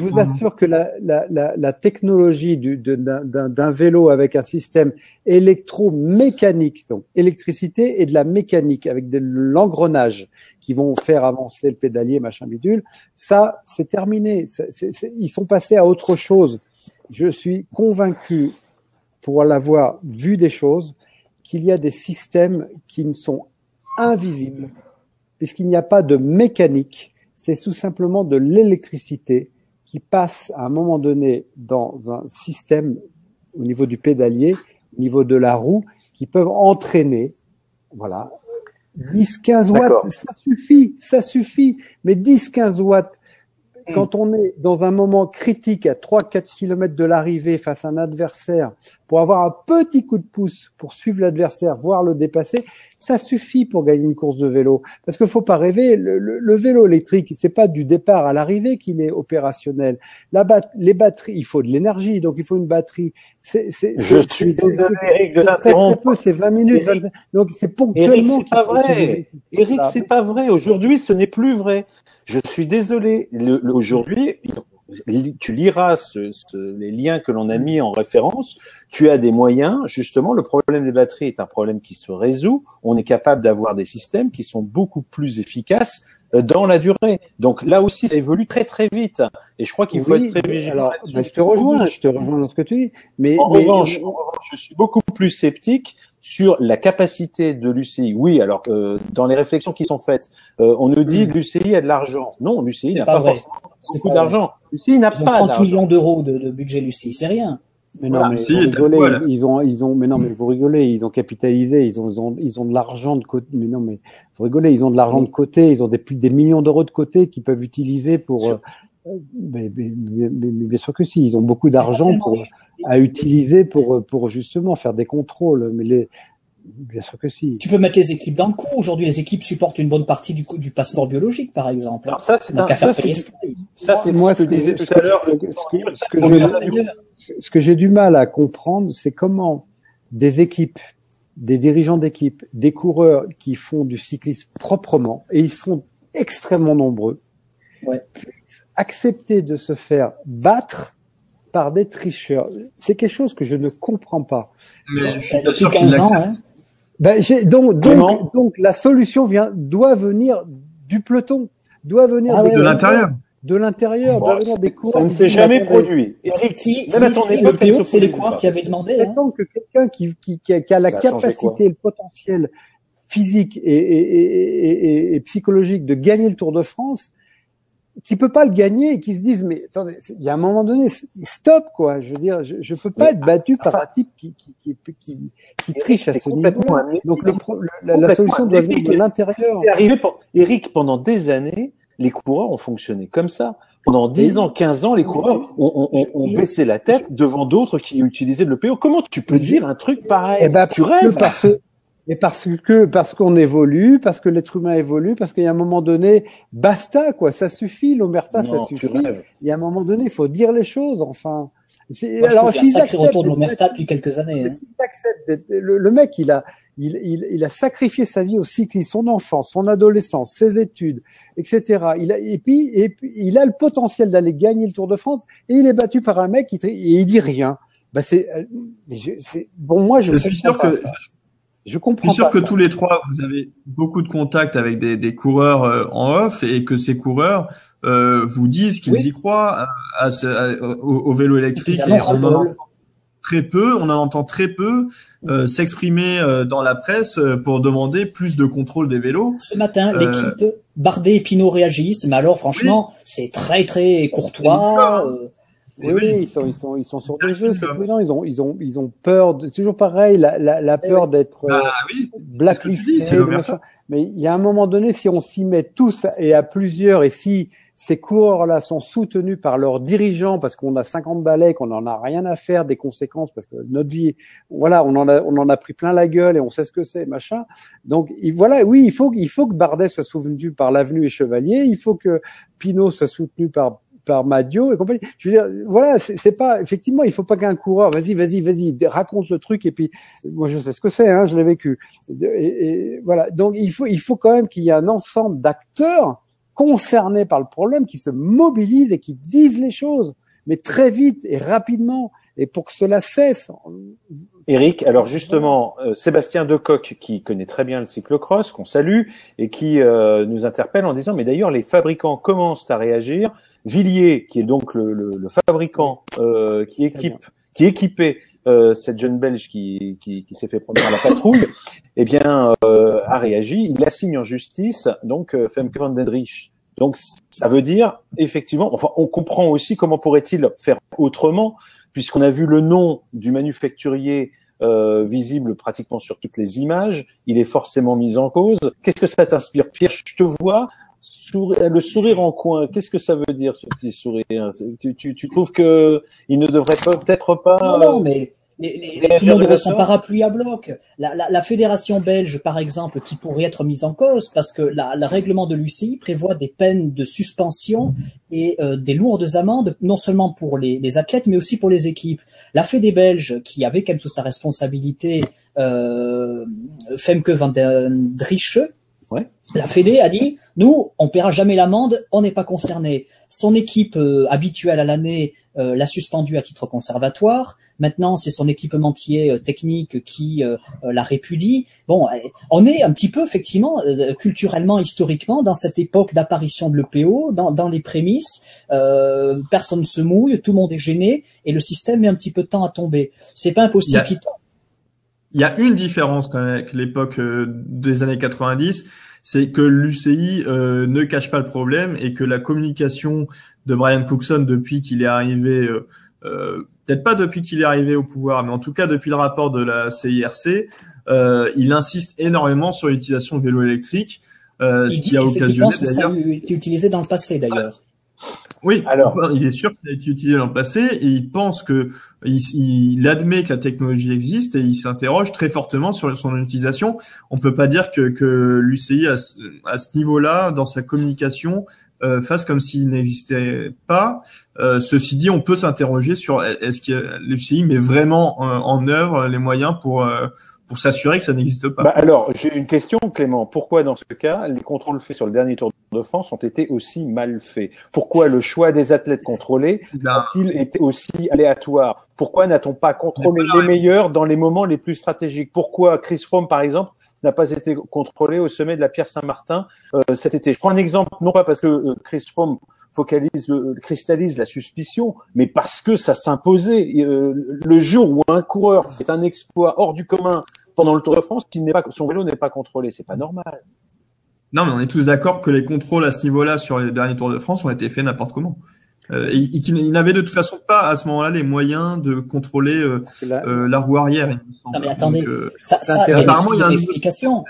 vous tournoi. assure que la, la, la, la technologie d'un vélo avec un système électromécanique, donc électricité et de la mécanique avec de l'engrenage qui vont faire avancer le pédalier, machin bidule, ça, c'est terminé. Ils sont passés à autre chose. Je suis convaincu, pour l'avoir vu des choses, qu'il y a des systèmes qui ne sont invisibles, puisqu'il n'y a pas de mécanique, c'est tout simplement de l'électricité qui passe à un moment donné dans un système au niveau du pédalier, au niveau de la roue, qui peuvent entraîner. Voilà. 10, 15 watts, ça suffit, ça suffit. Mais 10, 15 watts. Quand on est dans un moment critique à 3-4 kilomètres de l'arrivée face à un adversaire, pour avoir un petit coup de pouce pour suivre l'adversaire, voire le dépasser, ça suffit pour gagner une course de vélo. Parce qu'il faut pas rêver, le, vélo électrique, c'est pas du départ à l'arrivée qu'il est opérationnel. Les batteries, il faut de l'énergie, donc il faut une batterie. C'est, c'est, Je c'est- suis désolé, Eric, de c'est très, très peu, c'est 20 minutes, Eric. 25. Donc c'est Eric, ponctuellement. c'est pas vrai. Eric, c'est pas vrai. Aujourd'hui, ce n'est plus vrai. Je suis désolé. Le- le- Aujourd'hui, tu liras ce- ce- les liens que l'on a mis en référence. Tu as des moyens. Justement, le problème des batteries est un problème qui se résout. On est capable d'avoir des systèmes qui sont beaucoup plus efficaces dans la durée. Donc là aussi, ça évolue très très vite. Et je crois qu'il faut Oui, être très vigilant. Alors, ben, je te rejoins, je te rejoins dans ce que tu dis. Mais, En mais- revanche, en revanche, je suis beaucoup plus sceptique sur la capacité de l'UCI. Oui, alors que euh, dans les réflexions qui sont faites, euh, on nous dit l'UCI a de l'argent. Non, l'UCI n'a pas pas, forcément C'est beaucoup d'argent. L'UCI n'a pas 30 d'argent. millions d'euros de, de budget Lucie, c'est rien. Mais non, Voilà. mais Si, vous rigolez, quoi, ils ont, ils ont, mais non, mais vous rigolez, ils ont capitalisé, ils ont, ils ont, ils ont de l'argent de côté. Mais non, mais vous rigolez, ils ont de l'argent de côté, ils ont des plus des millions d'euros de côté qu'ils peuvent utiliser pour. euh, mais, mais- mais- mais- bien sûr que si, ils ont beaucoup d'argent pour à utiliser pour pour justement faire des contrôles. Mais les, bien sûr que si. Tu peux mettre les équipes dans le coup. Aujourd'hui, les équipes supportent une bonne partie du, coup- du passeport biologique, par exemple. Alors ça, c'est un, ça, c'est ça. c'est Moi, ce que je disais tout à l'heure. ce que- j'ai du mal à comprendre, c'est comment des équipes, des dirigeants d'équipes, des coureurs qui font du cyclisme proprement, et ils sont extrêmement nombreux, Ouais. accepter de se faire battre par des tricheurs. C'est quelque chose que je ne comprends pas. Mais je suis pas Depuis sûr qu'il 15 ans, l'accepte. hein. Ben, j'ai- donc, donc, donc, la solution vient, doit venir du peloton, doit venir Ah De l'intérieur. de l'intérieur, Bon, doit venir des coureurs. Ça ne qui s'est jamais produit. Eric, Si, même si, si, le c'est les coureurs qui avaient demandé. Hein. Attends que quelqu'un qui, qui, qui, a, qui a la Ça a capacité, quoi le potentiel physique et, et, et, et, et psychologique de gagner le Tour de France, qui peut pas le gagner et qui se disent mais attendez, il y a un moment donné, stop quoi. Je veux dire, je, je peux pas Mais, être battu par un type qui qui, qui, qui, triche à ce niveau. Donc le, la, la solution doit venir de l'intérieur. Eric pendant des années, les coureurs ont fonctionné comme ça. Pendant 10 ans, 15 ans, les coureurs ont, ont, ont, baissé la tête devant d'autres qui utilisaient le PO. Comment tu peux dire un truc pareil? Eh ben, Tu rêves? parce, et parce que parce qu'on évolue, parce que l'être humain évolue, parce qu'il y a un moment donné, basta quoi, ça suffit, l'omerta, ça suffit. Il y a un moment donné, il faut dire les choses, enfin. C'est- Moi, je trouve qu'il y a un s'ils sacré retour de l'Omerta depuis quelques années. hein. le, le mec, il a, il, il, il a sacrifié sa vie au cyclisme, son enfance, son adolescence, ses études, etc. Il a, et puis, et puis, il a le potentiel d'aller gagner le Tour de France et il est battu par un mec qui, et il dit rien. Bah c'est, euh, bon, moi, je, Je suis sûr que ça. Je Je comprends suis sûr pas que ça. tous les trois, vous avez beaucoup de contacts avec des, des coureurs euh, en off et que ces coureurs euh, vous disent qu'ils Oui. y croient à, à ce- à- au, au vélo électrique. Et on en entend très peu, on en entend très peu euh, s'exprimer euh, dans la presse euh, pour demander plus de contrôle des vélos. Ce matin, Euh, l'équipe Bardet et Pinot réagissent, mais alors franchement, c'est très très courtois. Oui, oui, ils sont, ils sont, ils sont sur des jeux, c'est prudent. Ils ont, ils ont, ils ont peur. de- C'est toujours pareil, la, la, la Eh peur d'être euh, Ah oui, blacklisté. Mais il y a un moment donné, si on s'y met tous et à plusieurs, et si ces coureurs-là sont soutenus par leurs dirigeants parce qu'on a 50 balais, qu'on en a rien à faire des conséquences parce que notre vie, voilà, on en a, on en a pris plein la gueule et on sait ce que c'est, machin. Donc, il- voilà, oui, il faut, il faut que Bardet soit soutenu par l'Avenue et Chevalier, il faut que Pinot soit soutenu par par Madio et compagnie. Je veux dire, voilà, c'est pas effectivement, il faut pas qu'un coureur, vas-y, vas-y, vas-y, raconte le truc et puis moi je sais ce que c'est, hein, je l'ai vécu. Et, et voilà, donc il faut il faut quand même qu'il y ait un ensemble d'acteurs concernés par le problème qui se mobilisent et qui disent les choses, mais très vite et rapidement et pour que cela cesse. Eric, alors justement, euh, Sébastien Decoq, qui connaît très bien le cyclocross, qu'on salue, et qui euh, nous interpelle en disant, mais d'ailleurs, les fabricants commencent à réagir. Villiers, qui est donc le, le, le fabricant euh, qui équipe, qui équipait euh, cette jeune Belge qui, qui, qui s'est fait prendre dans la patrouille, eh bien, euh, a réagi. Il assigne en justice donc euh, Femke van den. Donc, ça veut dire effectivement, enfin, on comprend aussi comment pourrait-il faire autrement puisqu'on a vu le nom du manufacturier euh, visible pratiquement sur toutes les images, il est forcément mis en cause. Qu'est-ce que ça t'inspire, Pierre? Je te vois le sourire en coin. Qu'est-ce que ça veut dire ce petit sourire? Tu, tu, tu trouves que il ne devrait peut-être pas Non, non, mais les, les, tout le monde devrait son parapluie à bloc. La, la, la, fédération belge, par exemple, qui pourrait être mise en cause parce que la, le règlement de l'UCI prévoit des peines de suspension et euh, des lourdes amendes, non seulement pour les, les, athlètes, mais aussi pour les équipes. La Fédé belge, qui avait quand même sous sa responsabilité euh, Femke van den Drieche, ouais. la Fédé a dit, nous, on paiera jamais l'amende, on n'est pas concerné. Son équipe euh, habituelle à l'année euh, l'a suspendu à titre conservatoire. Maintenant, c'est son équipementier euh, technique qui euh, la répudie. Bon, on est un petit peu effectivement culturellement, historiquement, dans cette époque d'apparition de l'EPO, dans, dans les prémices. Euh, personne ne se mouille, tout le monde est gêné et le système met un petit peu de temps à tomber. C'est pas impossible qu'il tombe. Il y a une différence quand même avec l'époque des années 90 c'est que l'UCI euh, ne cache pas le problème et que la communication de Brian Cookson depuis qu'il est arrivé, euh, euh, peut-être pas depuis qu'il est arrivé au pouvoir, mais en tout cas depuis le rapport de la CIRC, euh, il insiste énormément sur l'utilisation de vélo électrique, ce qui a occasionné d'ailleurs. utilisé dans le passé d'ailleurs. Oui, alors il est sûr qu'il a été utilisé dans le passé et il pense que il, il admet que la technologie existe et il s'interroge très fortement sur son utilisation. On peut pas dire que, que l'UCI à, à ce niveau-là, dans sa communication, euh, fasse comme s'il n'existait pas. Euh, ceci dit, on peut s'interroger sur est-ce que l'UCI met vraiment en, en, œuvre les moyens pour euh, pour s'assurer que ça n'existe pas. Bah alors, j'ai une question, Clément. Pourquoi, dans ce cas, les contrôles faits sur le dernier Tour de France ont été aussi mal faits? Pourquoi le choix des athlètes contrôlés a-t-il été aussi aléatoire Pourquoi n'a-t-on pas contrôlé les meilleurs dans les moments les plus stratégiques? Pourquoi Chris Froome, par exemple, n'a pas été contrôlé au sommet de la Pierre Saint-Martin euh, cet été? Je prends un exemple, non pas parce que euh, Chris Froome focalise, le, cristallise la suspicion, mais parce que ça s'imposait. Euh, le jour où un coureur fait un exploit hors du commun pendant le Tour de France, pas, son vélo n'est pas contrôlé, c'est pas normal. Non, mais on est tous d'accord que les contrôles à ce niveau-là sur les derniers Tours de France ont été faits n'importe comment. Euh, et, qu'il n'avait de toute façon pas à ce moment-là les moyens de contrôler euh, euh, la roue arrière. Non mais attendez, euh, ça, ça il y a une, explication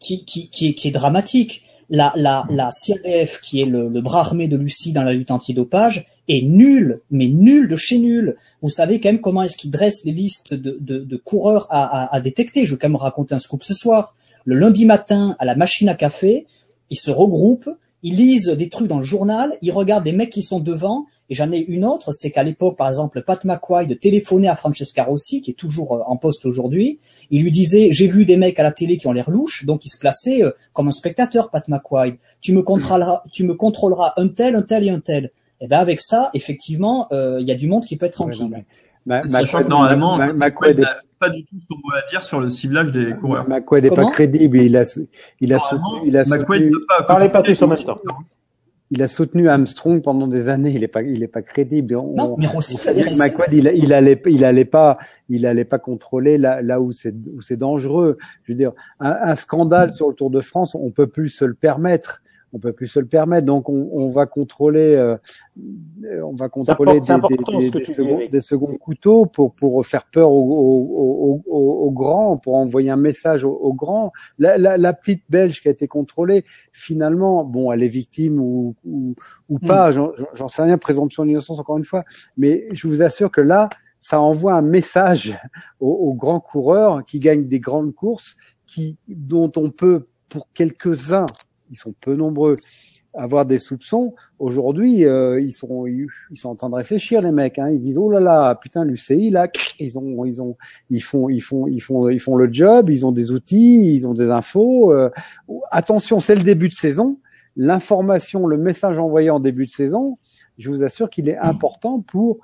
qui, qui, qui, qui est dramatique la, la, la CRDF, qui est le, bras armé de Lucie dans la lutte antidopage, est nulle, mais nulle de chez nul. Vous savez quand même comment est-ce qu'ils dressent les listes de, de, de coureurs à, à, à, détecter. Je vais quand même raconter un scoop ce soir. Le lundi matin, à la machine à café, ils se regroupent, ils lisent des trucs dans le journal, ils regardent des mecs qui sont devant, et j'en ai une autre, c'est qu'à l'époque, par exemple, Pat de téléphonait à Francesca Rossi, qui est toujours euh, en poste aujourd'hui. Il lui disait, j'ai vu des mecs à la télé qui ont l'air louches, donc il se plaçait euh, comme un spectateur, Pat McQuaid. Tu me contrôleras, tu me contrôleras un tel, un tel et un tel. Et eh ben avec ça, effectivement, euh, il y a du monde qui peut être tranquille. Ma, Sachant que normalement, McQuaid n'a pas du tout son mot à dire sur le ciblage des coureurs. McQuaid n'est pas crédible. Il a, il a soutenu, il a soutenu. Parlez pas plus sur il a soutenu Armstrong pendant des années. Il est pas, il est pas crédible. non, mais on, il, il allait, il allait pas, il allait pas contrôler là, là où c'est, où c'est dangereux. Je veux dire, un, un, scandale sur le Tour de France, on peut plus se le permettre on peut plus se le permettre. Donc on, on va contrôler, euh, on va contrôler des, des, des, seconds, des, seconds, couteaux pour pour faire peur aux, aux, aux, grands, pour envoyer un message aux, grands. La, la, la, petite Belge qui a été contrôlée, finalement, bon, elle est victime ou ou, ou pas, mm. j'en sais rien, présomption d'innocence encore une fois, mais je vous assure que là, ça envoie un message aux, aux grands coureurs qui gagnent des grandes courses, qui dont on peut pour quelques-uns ils sont peu nombreux avoir des soupçons. Aujourd'hui, euh, ils sont ils sont en train de réfléchir les mecs. Hein. Ils disent oh là là, putain l'UCI là, ils ont ils ont ils font ils font ils font ils font le job. Ils ont des outils, ils ont des infos. Euh, attention, c'est le début de saison. L'information, le message envoyé en début de saison, je vous assure qu'il est important pour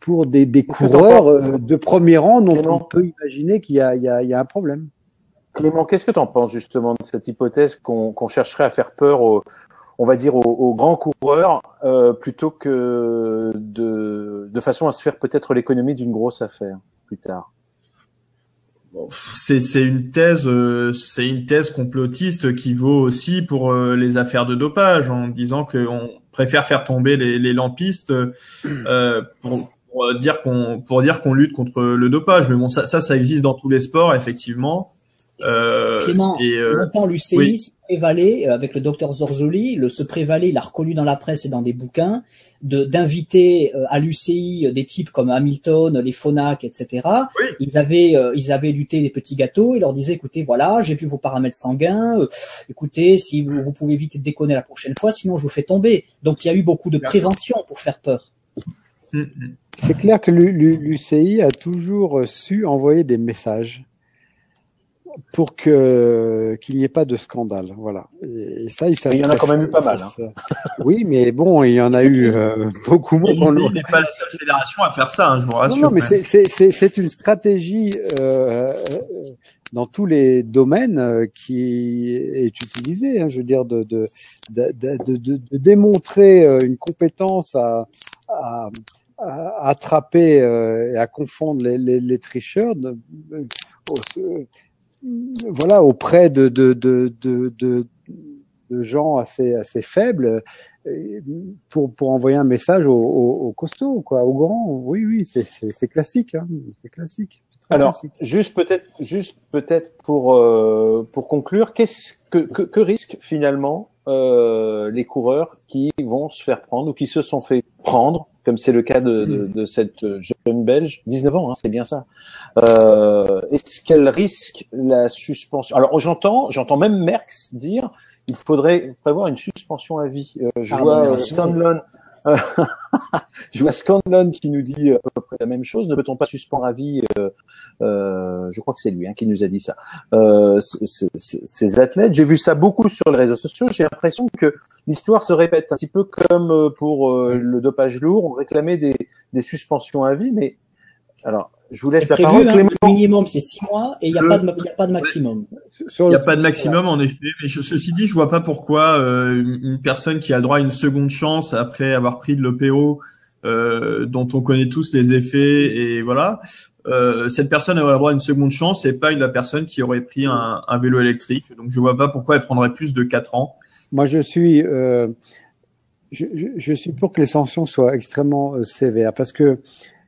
pour des, des coureurs euh, de premier rang dont on peut imaginer qu'il y a, il y, a, il y a un problème. Clément, qu'est-ce que tu en penses justement de cette hypothèse qu'on chercherait à faire peur aux, on va dire aux, grands coureurs euh, plutôt que de, de façon à se faire peut-être l'économie d'une grosse affaire plus tard? C'est une thèse euh, c'est une thèse complotiste qui vaut aussi pour euh, les affaires de dopage en disant qu'on préfère faire tomber les, les lampistes pour, pour dire qu'on pour dire qu'on lutte contre le dopage. Mais bon, ça, ça existe dans tous les sports, effectivement. Euh, Clément, et euh, longtemps l'UCI oui. se prévalait avec le docteur Zorzoli, le se prévalait, il a reconnu dans la presse et dans des bouquins, de d'inviter euh, à l'UCI des types comme Hamilton, les Phonak, etc. Oui. Ils avaient euh, ils avaient lutté des petits gâteaux, ils leur disaient écoutez voilà j'ai vu vos paramètres sanguins, euh, écoutez si vous, vous, pouvez éviter de déconner la prochaine fois, sinon je vous fais tomber. Donc il y a eu beaucoup de prévention pour faire peur. Mm, mm. C'est clair que l'UCI a toujours su envoyer des messages pour que qu'il n'y ait pas de scandale, voilà. Et, ça, il, il y en a quand même eu pas mal. Hein. Oui, mais bon, il y en a eu euh, beaucoup moins. On n'est pas la seule fédération à faire ça, hein, je vous rassure. Non, non mais c'est une stratégie euh, dans tous les domaines euh, qui est utilisée. Hein, je veux dire de de, de, de, de démontrer euh, une compétence à, à à attraper euh, et à confondre les, les, les tricheurs de, voilà, auprès de, de, de, de, de, gens assez, assez faibles pour, pour envoyer un message aux, aux, costauds, quoi, aux grands. Oui, oui, c'est classique, hein, c'est classique. Alors, classique. juste peut-être, juste peut-être pour euh, pour conclure, qu'est-ce que, que, que risquent finalement euh, les coureurs qui vont se faire prendre ou qui se sont fait prendre comme c'est le cas de, de, de, cette jeune Belge, 19 ans, hein, c'est bien ça. Euh, Est-ce qu'elle risque la suspension? Alors j'entends, j'entends même Merckx dire il faudrait prévoir une suspension à vie. Euh, je ah, vois je vois Scanlon qui nous dit à peu près la même chose. Ne peut-on pas suspendre à vie euh, euh, Je crois que c'est lui hein, qui nous a dit ça. Euh, ces athlètes, j'ai vu ça beaucoup sur les réseaux sociaux. J'ai l'impression que l'histoire se répète un petit peu comme euh, pour le dopage lourd. On réclamait des, des suspensions à vie, mais alors je vous laisse la prévu, parole. Hein, le minimum, c'est six mois et il n'y a, Le... pas de, y a pas de maximum. Il n'y a pas de maximum, en effet. Mais je, ceci dit, je vois pas pourquoi euh, une personne qui a le droit à une seconde chance après avoir pris de l'OPO, euh, dont on connaît tous les effets, et voilà, euh, cette personne aurait le droit à une seconde chance et pas une la personne qui aurait pris un, un, vélo électrique. Donc je vois pas pourquoi elle prendrait plus de quatre ans. Moi, je suis... Euh, je, je, suis pour que les sanctions soient extrêmement euh, sévères parce que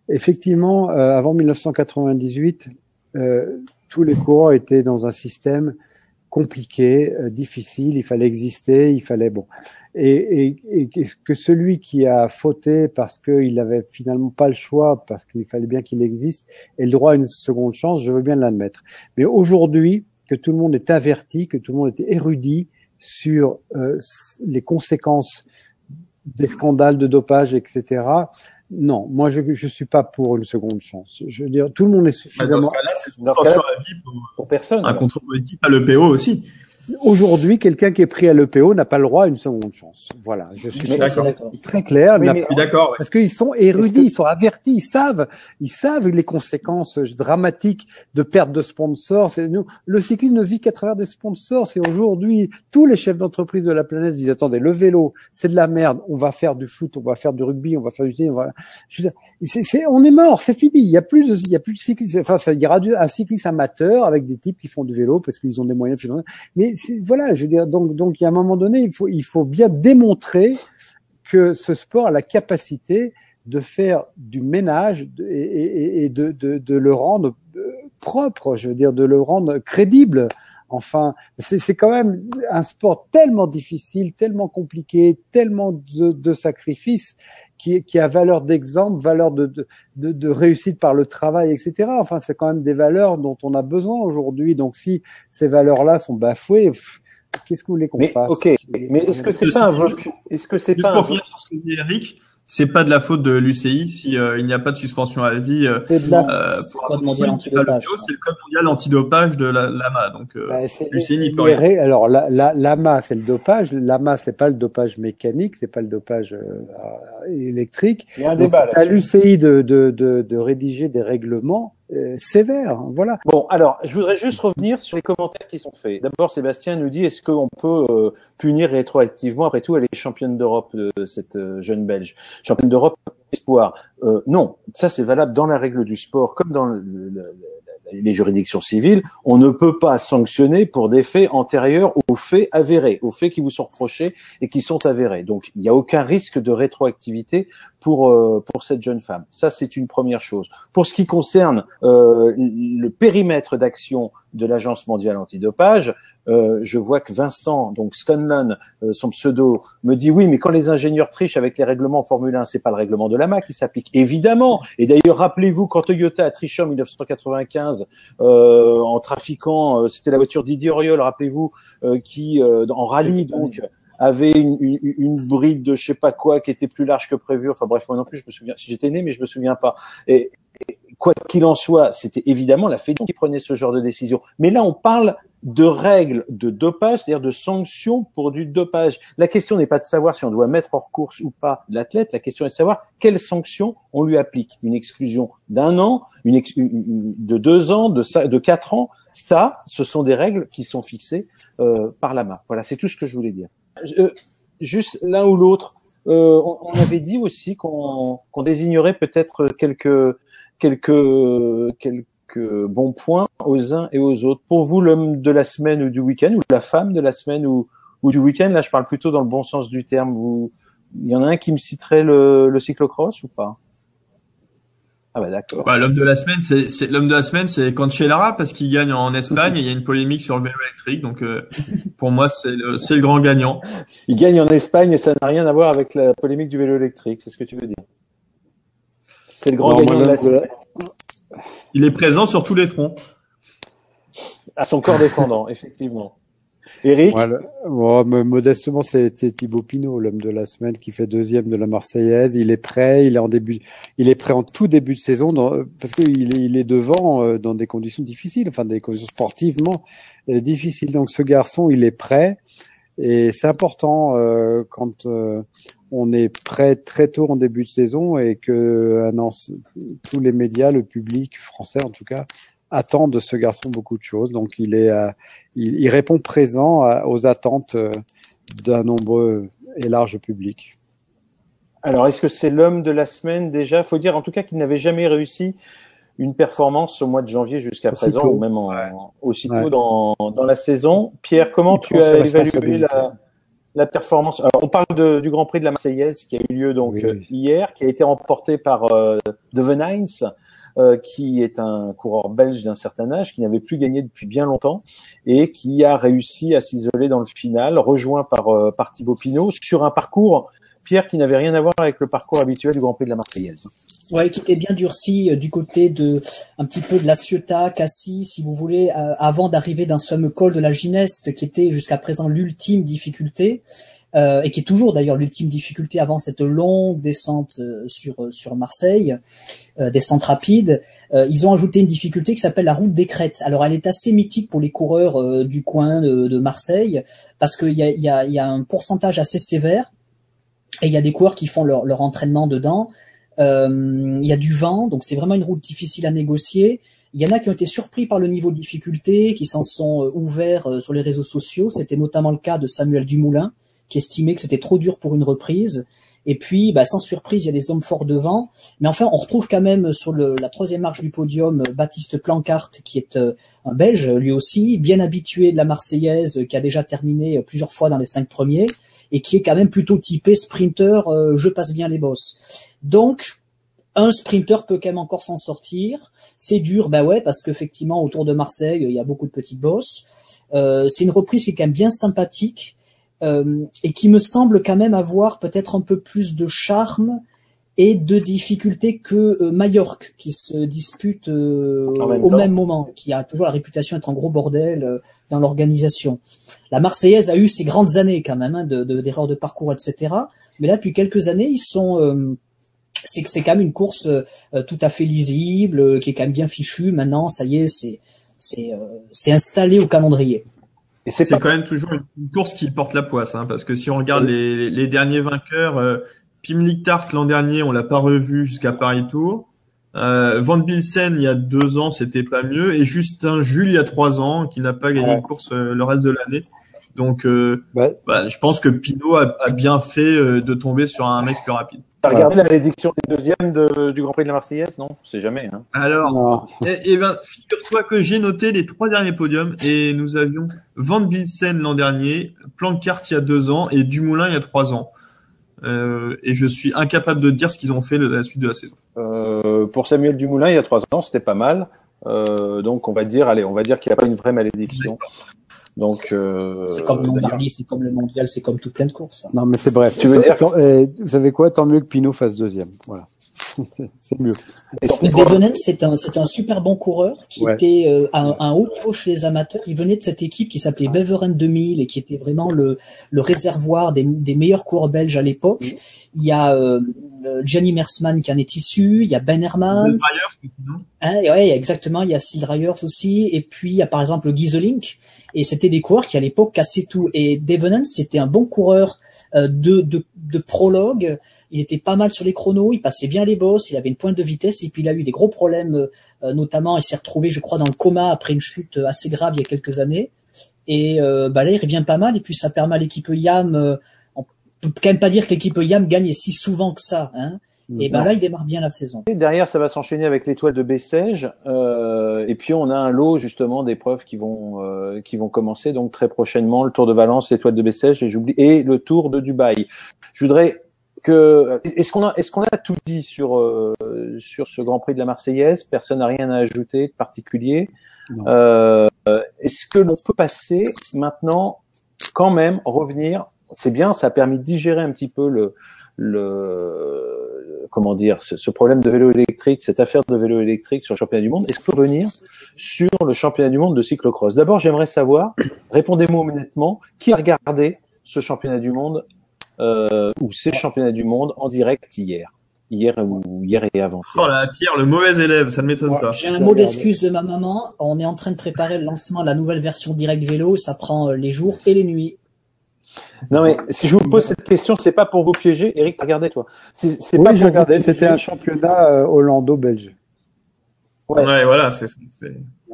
Effectivement, euh, avant 1998, euh, tous les coureurs étaient dans un système compliqué, euh, difficile. Il fallait exister, il fallait bon. Et, et, et que celui qui a fauté parce qu'il n'avait finalement pas le choix, parce qu'il fallait bien qu'il existe, ait le droit à une seconde chance, je veux bien l'admettre. Mais aujourd'hui, que tout le monde est averti, que tout le monde est érudit sur euh, les conséquences des scandales de dopage, etc non, moi je je suis pas pour une seconde chance. Je veux dire, tout le monde est suffisamment. Bah, dans ce cas-là, c'est une à vie pour, pour personne. Un contrôle politique à l'EPO aussi. Aujourd'hui, quelqu'un qui est pris à l'EPO n'a pas le droit à une seconde chance. Voilà, je suis très clair. Oui. Parce qu'ils sont érudits, que... ils sont avertis, ils savent, ils savent les conséquences dramatiques de perte de sponsors. C'est nous, le cyclisme ne vit qu'à travers des sponsors. C'est aujourd'hui tous les chefs d'entreprise de la planète disent attendez, le vélo, c'est de la merde. On va faire du foot, on va faire du rugby, on va faire du, va... C'est, on est mort, c'est fini. Il y a plus de, il y a plus de cyclisme. Enfin, ça, il y aura du, un cyclisme amateur avec des types qui font du vélo parce qu'ils ont des moyens financiers. Mais voilà, je veux dire, donc, donc, il y a un moment donné, il faut, il faut bien démontrer que ce sport a la capacité de faire du ménage et, de, de, le rendre euh, propre, je veux dire, de le rendre crédible. Enfin, c'est quand même un sport tellement difficile, tellement compliqué, tellement de, de sacrifices qui, qui, a valeur d'exemple, valeur de, de, de, réussite par le travail, etc. Enfin, c'est quand même des valeurs dont on a besoin aujourd'hui. Donc, si ces valeurs-là sont bafouées, qu'est-ce que vous voulez qu'on fasse? Ok, mais est-ce que c'est pas un Est-ce que c'est pas sur ce que dit Eric, c'est pas de la faute de l'UCI si euh, il n'y a pas de suspension à vie euh, euh, pour code mondial antidopage. C'est le code mondial antidopage de la l'AMA. Donc euh, bah, l'UCI n'y peut rien. Alors la, la, l'AMA c'est le dopage. L'AMA c'est pas le dopage mécanique, c'est pas le dopage euh, électrique. Il y a un débat. à l'UCI de, de, de, de rédiger des règlements euh, sévère. Voilà. Bon, alors, je voudrais juste revenir sur les commentaires qui sont faits. D'abord, Sébastien nous dit est-ce qu'on peut euh, punir rétroactivement Après tout, elle est championne d'Europe, de cette euh, jeune Belge. Championne d'Europe espoir. Euh, non, ça c'est valable dans la règle du sport, comme dans le, les juridictions civiles, on ne peut pas sanctionner pour des faits antérieurs aux faits avérés, aux faits qui vous sont reprochés et qui sont avérés. Donc, il n'y a aucun risque de rétroactivité pour euh, pour cette jeune femme. Ça, c'est une première chose. Pour ce qui concerne euh, le périmètre d'action de l'Agence mondiale antidopage, euh, je vois que Vincent, donc Scanlon, euh, son pseudo, me dit oui, mais quand les ingénieurs trichent avec les règlements Formule 1, c'est pas le règlement de l'AMA qui s'applique, évidemment. Et d'ailleurs, rappelez-vous quand Toyota a triché en 1995 euh, en trafiquant, euh, c'était la voiture Didier Auriol, rappelez-vous, qui en rallye donc avait une, une, une, bride de je sais pas quoi qui était plus large que prévu. Enfin bref, moi non plus, je me souviens. Si j'étais né, mais je me souviens pas. Et, quoi qu'il en soit, c'était évidemment la Fédération qui prenait ce genre de décision. Mais là, on parle de règles de dopage, c'est-à-dire de sanctions pour du dopage. La question n'est pas de savoir si on doit mettre hors course ou pas l'athlète, la question est de savoir quelles sanctions on lui applique. Une exclusion d'un an, une, de deux ans, de, de quatre ans, ça, ce sont des règles qui sont fixées euh, par la main. Voilà, c'est tout ce que je voulais dire. Euh, juste l'un ou l'autre, euh, on, on, avait dit aussi qu'on qu'on désignerait peut-être quelques quelques quelques bons points aux uns et aux autres. Pour vous, l'homme de la semaine ou du week-end, ou la femme de la semaine ou, ou du week-end, là je parle plutôt dans le bon sens du terme. Vous, il y en a un qui me citerait le, le cyclocross ou pas? Ah bah d'accord. Bah, l'homme de la semaine, c'est l'homme de la semaine, c'est Cancellara parce qu'il gagne en Espagne. et il y a une polémique sur le vélo électrique, donc euh, pour moi c'est le, le grand gagnant. Il gagne en Espagne et ça n'a rien à voir avec la polémique du vélo électrique, c'est ce que tu veux dire? C'est le grand gagnant de la semaine. Il est présent sur tous les fronts. À son corps défendant, effectivement. Eric Modestement, c'est Thibaut Pinot, l'homme de la semaine, qui fait deuxième de la Marseillaise. Il est prêt, il est en début, il est prêt en tout début de saison, dans, parce qu'il est, il est devant euh, dans des conditions difficiles, enfin des conditions sportivement euh, difficiles. Donc ce garçon, il est prêt, et c'est important euh, quand on est prêt très tôt en début de saison et que tous les médias, le public français en tout cas, attend de ce garçon beaucoup de choses. Donc il est, euh, il, répond présent aux attentes euh, d'un nombreux et large public. Alors est-ce que c'est l'homme de la semaine? Déjà Faut dire en tout cas qu'il n'avait jamais réussi une performance au mois de janvier jusqu'à présent, ou même en, aussitôt dans, dans la saison. Pierre, comment tu as évalué la, la performance Alors, On parle du Grand Prix de la Marseillaise qui a eu lieu donc hier, qui a été remporté par euh, De Venijns. Euh, qui est un coureur belge d'un certain âge, qui n'avait plus gagné depuis bien longtemps et qui a réussi à s'isoler dans le final, rejoint par, euh, par Thibaut Pinot sur un parcours, Pierre, qui n'avait rien à voir avec le parcours habituel du Grand Prix de la Marseillaise. Ouais, qui était bien durci euh, du côté de un petit peu de la Ciotat, Cassis, si vous voulez, avant d'arriver dans ce fameux col de la Gineste, qui était jusqu'à présent l'ultime difficulté. Euh, et qui est toujours d'ailleurs l'ultime difficulté avant cette longue descente euh, sur euh, sur Marseille, descente rapide. ils ont ajouté une difficulté qui s'appelle la route des crêtes. Alors elle est assez mythique pour les coureurs du coin de, Marseille parce qu'il y a un pourcentage assez sévère et il y a des coureurs qui font leur, leur entraînement dedans. Il y a du vent, donc c'est vraiment une route difficile à négocier. Il y en a qui ont été surpris par le niveau de difficulté, qui s'en sont ouverts sur les réseaux sociaux. C'était notamment le cas de Samuel Dumoulin, qui estimait que c'était trop dur pour une reprise. Et puis, bah, sans surprise, il y a des hommes forts devant. Mais enfin, on retrouve quand même sur le, la troisième marche du podium Baptiste Plancart, qui est euh, un Belge, lui aussi, bien habitué de la Marseillaise, qui a déjà terminé plusieurs fois dans les cinq premiers, et qui est quand même plutôt typé sprinter, euh, je passe bien les bosses. Donc, un sprinter peut quand même encore s'en sortir. C'est dur, bah ouais, parce qu'effectivement, autour de Marseille, il y a beaucoup de petites bosses. Euh, c'est une reprise qui est quand même bien sympathique euh, et qui me semble quand même avoir peut-être un peu plus de charme et de difficulté que euh, Majorque, qui se dispute euh, au même moment, qui a toujours la réputation d'être un gros bordel euh, dans l'organisation. La Marseillaise a eu ses grandes années quand même, hein, d'erreurs de, de, parcours, etc. Mais là, depuis quelques années, ils sont c'est que c'est quand même une course tout à fait lisible, qui est quand même bien fichue. Maintenant, ça y est, c'est c'est c'est installé au calendrier. Et c'est quand même toujours une course qui porte la poisse, hein, parce que si on regarde les, les, derniers vainqueurs, euh, Pim Lichtart l'an dernier, on l'a pas revu jusqu'à Paris Tour. Euh, Van Bilsen il y a deux ans, c'était pas mieux, et Justin Jules il y a trois ans, qui n'a pas gagné une course euh, le reste de l'année. Donc, euh, bah, je pense que Pinot a, a bien fait euh, de tomber sur un mec plus rapide. T'as regardé la malédiction des deuxièmes de, du Grand Prix de la Marseillaise? Non, c'est jamais. Hein. Alors, eh, eh ben, figure-toi que j'ai noté les trois derniers podiums et nous avions Van Bilsen l'an dernier, Plancart il y a deux ans et Dumoulin il y a trois ans. Euh, et je suis incapable de dire ce qu'ils ont fait la suite de la saison. Euh, pour Samuel Dumoulin, il y a trois ans, c'était pas mal. Euh, donc on va dire, allez, on va dire qu'il n'y a pas une vraie malédiction. Donc euh... c'est comme le c'est comme le mondial, c'est comme toute plein de courses. Non, mais c'est bref. Tu veux dire eh, Vous savez quoi? Tant mieux que Pinot fasse deuxième. Voilà. c'est mieux. Devenen, c'est un, c'est un super bon coureur qui était euh, à, un haut niveau chez les amateurs. Il venait de cette équipe qui s'appelait Beveren 2000 et qui était vraiment le, le réservoir des, des meilleurs coureurs belges à l'époque. Mm. Il y a euh, Gianni Mersman qui en est issu, il y a Ben Hermans. Hein, ouais, exactement. Il y a Sid Ryers aussi, et puis il y a par exemple Gieselink et c'était des coureurs qui à l'époque cassaient tout. Et Devenant, c'était un bon coureur euh, de, de, de prologue. Il était pas mal sur les chronos, il passait bien les bosses, il avait une pointe de vitesse et puis il a eu des gros problèmes, euh, notamment il s'est retrouvé, je crois, dans le coma après une chute assez grave il y a quelques années. Et euh, bah là, il revient pas mal et puis ça permet à l'équipe YAM. Euh, on peut quand même pas dire que l'équipe YAM gagne si souvent que ça. Hein. Et ben là, il démarre bien la saison. Et derrière, ça va s'enchaîner avec l'étoile de Bessèges. Euh, et puis, on a un lot justement d'épreuves qui vont euh, qui vont commencer donc très prochainement. Le Tour de Valence, l'étoile de Bessèges, et j'oublie et le Tour de Dubaï. Je voudrais que est-ce qu'on a est-ce qu'on a tout dit sur euh, sur ce Grand Prix de la Marseillaise? Personne n'a rien à ajouter de particulier. Euh, est-ce que l'on peut passer maintenant quand même revenir? C'est bien, ça a permis de digérer un petit peu le le comment dire ce, ce, problème de vélo électrique, cette affaire de vélo électrique sur le championnat du monde. Est-ce qu'on peut revenir sur le championnat du monde de cyclocross? D'abord, j'aimerais savoir, répondez-moi honnêtement, qui a regardé ce championnat du monde euh, ou ces championnats du monde en direct hier hier ou hier et avant. Oh là, Pierre, le mauvais élève, ça ne m'étonne pas. J'ai un mot d'excuse de ma maman. On est en train de préparer le lancement de la nouvelle version direct vélo. Ça prend euh, les jours et les nuits. Non mais si je vous pose cette question, c'est pas pour vous piéger. Eric, regardez toi? C'est oui, pas regardé. C'était un championnat euh, hollando-belge. Ouais. ouais, voilà, c'est.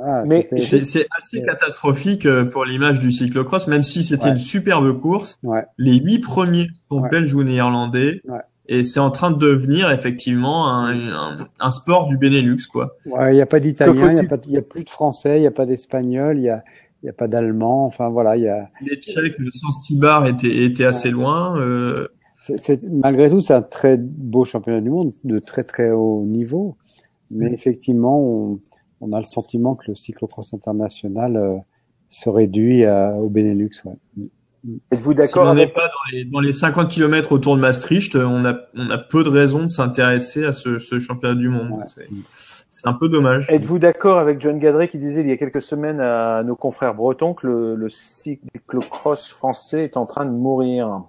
Ah, mais c'est assez catastrophique euh, pour l'image du cyclocross, même si c'était ouais. une superbe course. Ouais. Les huit premiers sont belges ou néerlandais. Et c'est en train de devenir effectivement un, un, un sport du Benelux, quoi. Ouais, il n'y a pas d'italien, il n'y a, a, plus de français, il n'y a pas d'espagnol, il y a, n'y a pas d'allemand. Enfin voilà, il y a. Les Tchèques, le sens Tibar était, était assez loin. Euh... C'est, malgré tout, c'est un très beau championnat du monde de très très haut niveau. Mais effectivement, on, on, a le sentiment que le cyclocross international euh, se réduit à, au Benelux. Ouais. Êtes-vous d'accord si on n'est pas dans les, dans les 50 km autour de Maastricht, on a, on a peu de raisons de s'intéresser à ce, ce championnat du monde. Ouais. C'est un peu dommage. Êtes-vous d'accord avec John Gadret qui disait il y a quelques semaines à nos confrères bretons que le, le cyclocross français est en train de mourir?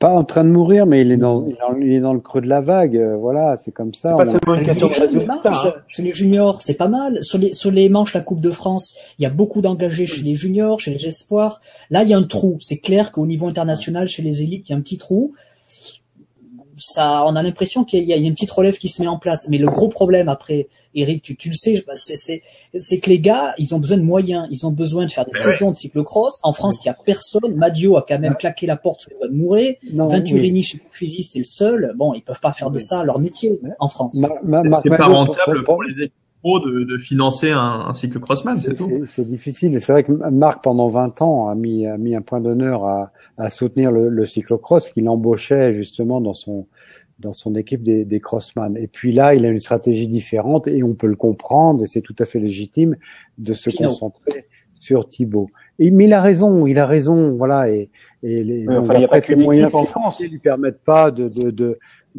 Pas en train de mourir, mais il est dans, il est dans le creux de la vague. Voilà, c'est comme ça. C'est pas seulement une question de résultats. Hein. Chez les juniors, c'est pas mal. Sur les, sur les manches, la Coupe de France, il y a beaucoup d'engagés chez les juniors, chez les espoirs. Là, il y a un trou. C'est clair qu'au niveau international, chez les élites, il y a un petit trou ça, on a l'impression qu'il y a une petite relève qui se met en place. Mais le gros problème après, Eric, tu, tu le sais, c'est, c'est que les gars, ils ont besoin de moyens, ils ont besoin de faire des saisons de cyclocross. En France, il y a personne. Madio a quand même claqué la porte sur de mourir. Venturini chez Fuji, c'est le seul. Bon, ils peuvent pas faire de ça leur métier en France. c'est pas rentable pour, les équipes de, de financer un, un cyclocrossman, c'est tout. C'est difficile. C'est vrai que Marc, pendant 20 ans, a mis, a mis un point d'honneur à, à soutenir le, le cyclocross qu'il embauchait justement dans son dans son équipe des, des crossman. Et puis là, il a une stratégie différente et on peut le comprendre et c'est tout à fait légitime de se concentrer sur Thibaut. Et, mais il a raison, il a raison, voilà. Et, et les, enfin, après, moyens en France lui permettent pas de, de, de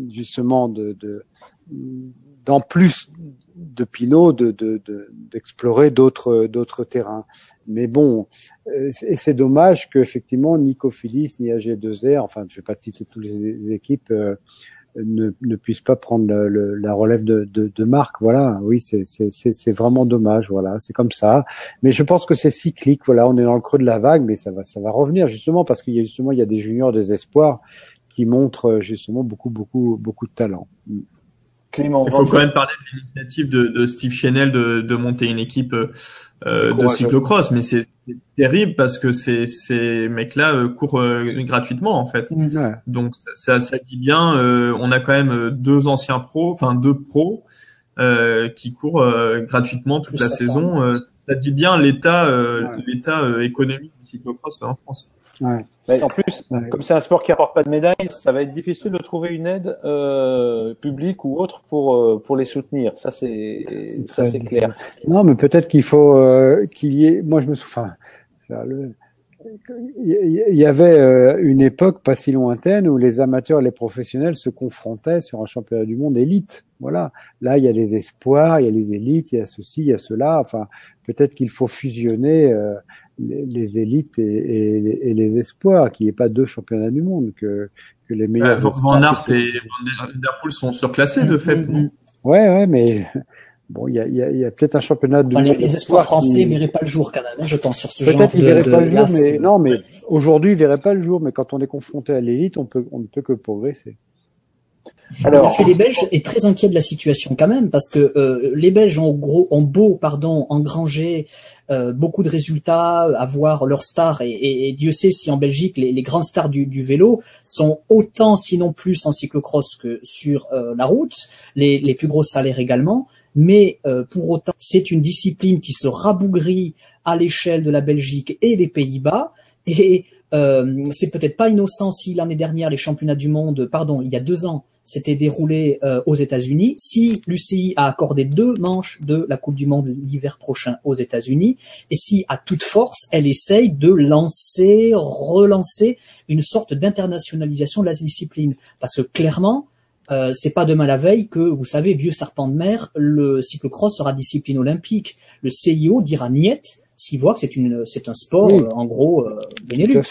justement de, de d'en plus de Pinot de, d'explorer de, d'autres d'autres terrains. Mais bon, euh, et c'est dommage qu'effectivement Nico Phillips ni AG2R, enfin je vais pas citer toutes les équipes, euh, ne, ne puisse pas prendre le, le, la relève de, de, de Marc. Voilà, oui, c'est vraiment dommage. Voilà, c'est comme ça. Mais je pense que c'est cyclique. Voilà, on est dans le creux de la vague, mais ça va, ça va revenir justement parce qu'il y a justement il y a des juniors, des espoirs qui montrent justement beaucoup, beaucoup, beaucoup de talent. Clément. Il faut quand même parler de l'initiative de, de, Steve Chenel de, de, monter une équipe euh, de cyclocross, mais c'est terrible parce que ces, ces mecs-là euh, courent euh, gratuitement en fait. Mm. Donc ça, ça, dit bien, euh, on a quand même deux anciens pros, enfin deux pros qui courent gratuitement toute la saison. ça dit bien l'état l'état économique du cyclocross en France. Ouais. en plus, comme c'est un sport qui apporte pas de médailles, ça va être difficile de trouver une aide euh, publique ou autre pour euh, pour les soutenir. Ça c'est ça c'est clair. Non, mais peut-être qu'il faut euh, qu'il y ait. Moi, je me souviens. Le... Il y avait euh, une époque pas si lointaine où les amateurs et les professionnels se confrontaient sur un championnat du monde élite. Voilà. Là, il y a les espoirs, il y a les élites, il y a ceci, il y a cela. Enfin, peut-être qu'il faut fusionner euh, les, élites et, les espoirs, qu'il n'y ait pas deux championnats du monde, que, que les meilleurs. Van Aert et Van Der Poel sont surclassés de fait. Ouais, ouais, mais bon, il y a, y a peut-être un championnat de. les, espoirs français ne verraient pas le jour quand même, hein, je pense sur ce genre. Peut-être qu'ils verraient pas le jour, mais non, mais aujourd'hui ils verraient pas le jour. Mais quand on est confronté à l'élite, on peut, on ne peut que progresser. Alors, les Belges est très inquiet de la situation quand même parce que euh, les Belges ont gros, ont beau, pardon, engranger euh, beaucoup de résultats, avoir leurs stars et, Dieu sait si en Belgique les, grandes stars du, vélo sont autant, sinon plus en cyclocross que sur euh, la route, les, les, plus gros salaires également. Mais pour autant, c'est une discipline qui se rabougrit à l'échelle de la Belgique et des Pays-Bas et euh, c'est peut-être pas innocent si l'année dernière les championnats du monde, pardon, il y a deux ans, s'étaient déroulés euh, aux États-Unis. Si l'UCI a accordé deux manches de la Coupe du Monde l'hiver prochain aux États-Unis, et si à toute force elle essaye de lancer, relancer une sorte d'internationalisation de la discipline, parce que clairement, euh, c'est pas demain la veille que, vous savez, vieux serpent de mer, le cyclocross sera discipline olympique. Le CIO dira niet s'il voit que c'est une, c'est un sport, euh, en gros, euh, Benelux.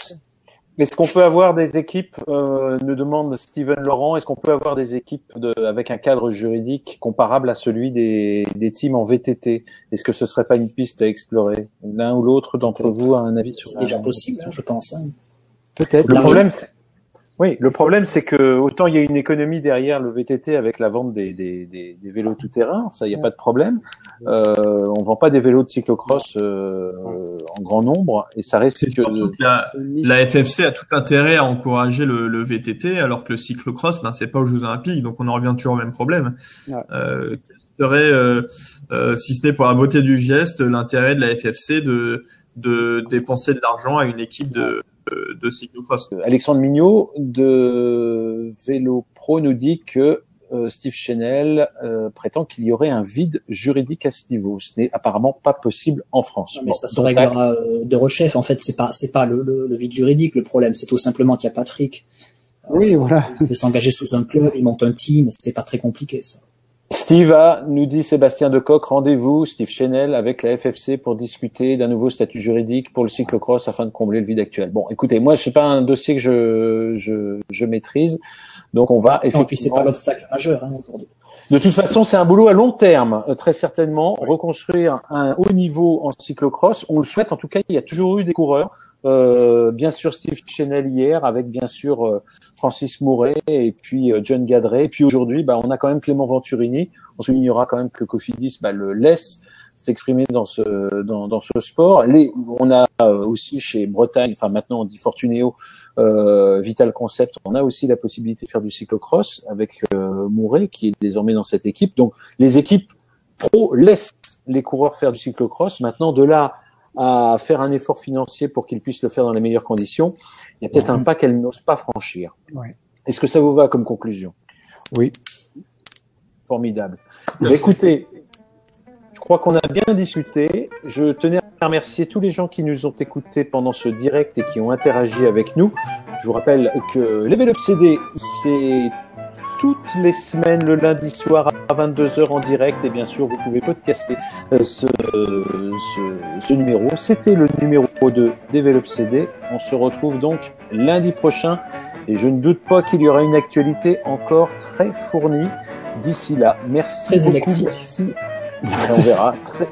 Est-ce qu'on peut avoir des équipes, euh, nous demande Steven Laurent, est-ce qu'on peut avoir des équipes de, avec un cadre juridique comparable à celui des, des teams en VTT Est-ce que ce serait pas une piste à explorer? L'un ou l'autre d'entre vous a un avis sur ça C'est déjà possible, hein, je pense. Hein. Peut-être. Le problème, oui, le problème c'est que autant il y a une économie derrière le VTT avec la vente des, des, des, des vélos tout-terrain, ça il n'y a pas de problème. Euh, on vend pas des vélos de cyclocross euh, en grand nombre et ça risque que la, la, FFC a tout intérêt à encourager le, le VTT alors que le cyclocross, ben c'est pas aux Jeux Olympiques, donc on en revient toujours au même problème. Euh, quel serait, euh, euh, si ce n'est pour la beauté du geste, l'intérêt de la FFC de de dépenser de l'argent à une équipe de de cyclocross. Alexandre Mignot de Vélo Pro nous dit que euh, Steve Chenel euh, prétend qu'il y aurait un vide juridique à ce niveau. Ce n'est apparemment pas possible en France. mais ça se réglera euh, de rechef. En fait, c'est pas c'est pas le, vide juridique le problème. C'est tout simplement qu'il n'y a pas de fric. Oui, voilà. Il peut s'engager sous un club, il monte un team. C'est pas très compliqué ça. Steve a, nous dit Sébastien Decoq, rendez-vous, Steve Chenel, avec la FFC pour discuter d'un nouveau statut juridique pour le cyclocross afin de combler le vide actuel. Bon, écoutez, moi, c'est pas un dossier que je, je, je maîtrise, donc on va effectivement. c'est pas l'obstacle majeur hein, De toute façon, c'est un boulot à long terme, euh, très certainement. Reconstruire un haut niveau en cyclocross, on le souhaite. En tout cas, il y a toujours eu des coureurs euh, bien sûr Steve Chenel hier, avec bien sûr euh, Francis Mouret et puis euh, John Gadret. Et puis aujourd'hui, bah, on a quand même Clément Venturini. On soulignera quand même que Cofidis bah, le laisse s'exprimer dans ce dans, dans, ce sport. Les, on a aussi chez Bretagne, enfin maintenant on dit Fortunéo, Vital Concept, on a aussi la possibilité de faire du cyclocross avec Mouret qui est désormais dans cette équipe. Donc les équipes pro laissent les coureurs faire du cyclocross. Maintenant de là à faire un effort financier pour qu'ils puissent le faire dans les meilleures conditions, il y a peut-être un pas qu'elle n'ose pas franchir. Est-ce que ça vous va comme conclusion? Oui. Formidable. écoutez, je crois qu'on a bien discuté. Je tenais à remercier tous les gens qui nous ont écoutés pendant ce direct et qui ont interagi avec nous. Je vous rappelle que Level Up CD, c'est toutes les semaines le lundi soir à 22h en direct et bien sûr vous pouvez podcaster euh, ce, ce, ce, numéro. C'était le numéro de Develop CD. On se retrouve donc lundi prochain et je ne doute pas qu'il y aura une actualité encore très fournie d'ici là. Merci très beaucoup. Merci. on verra. Très,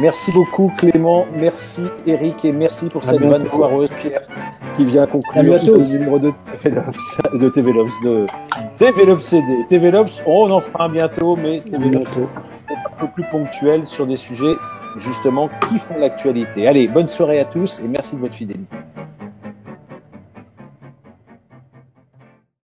Merci beaucoup Clément, merci Eric et merci pour cette vanne foireuse Pierre qui vient conclure ce numéro de de TVLops, de TVLops CD. TVLops, on en fera un bientôt, mais TVLops c'est un peu plus ponctuel sur des sujets justement qui font l'actualité. Allez, bonne soirée à tous et merci de votre fidélité.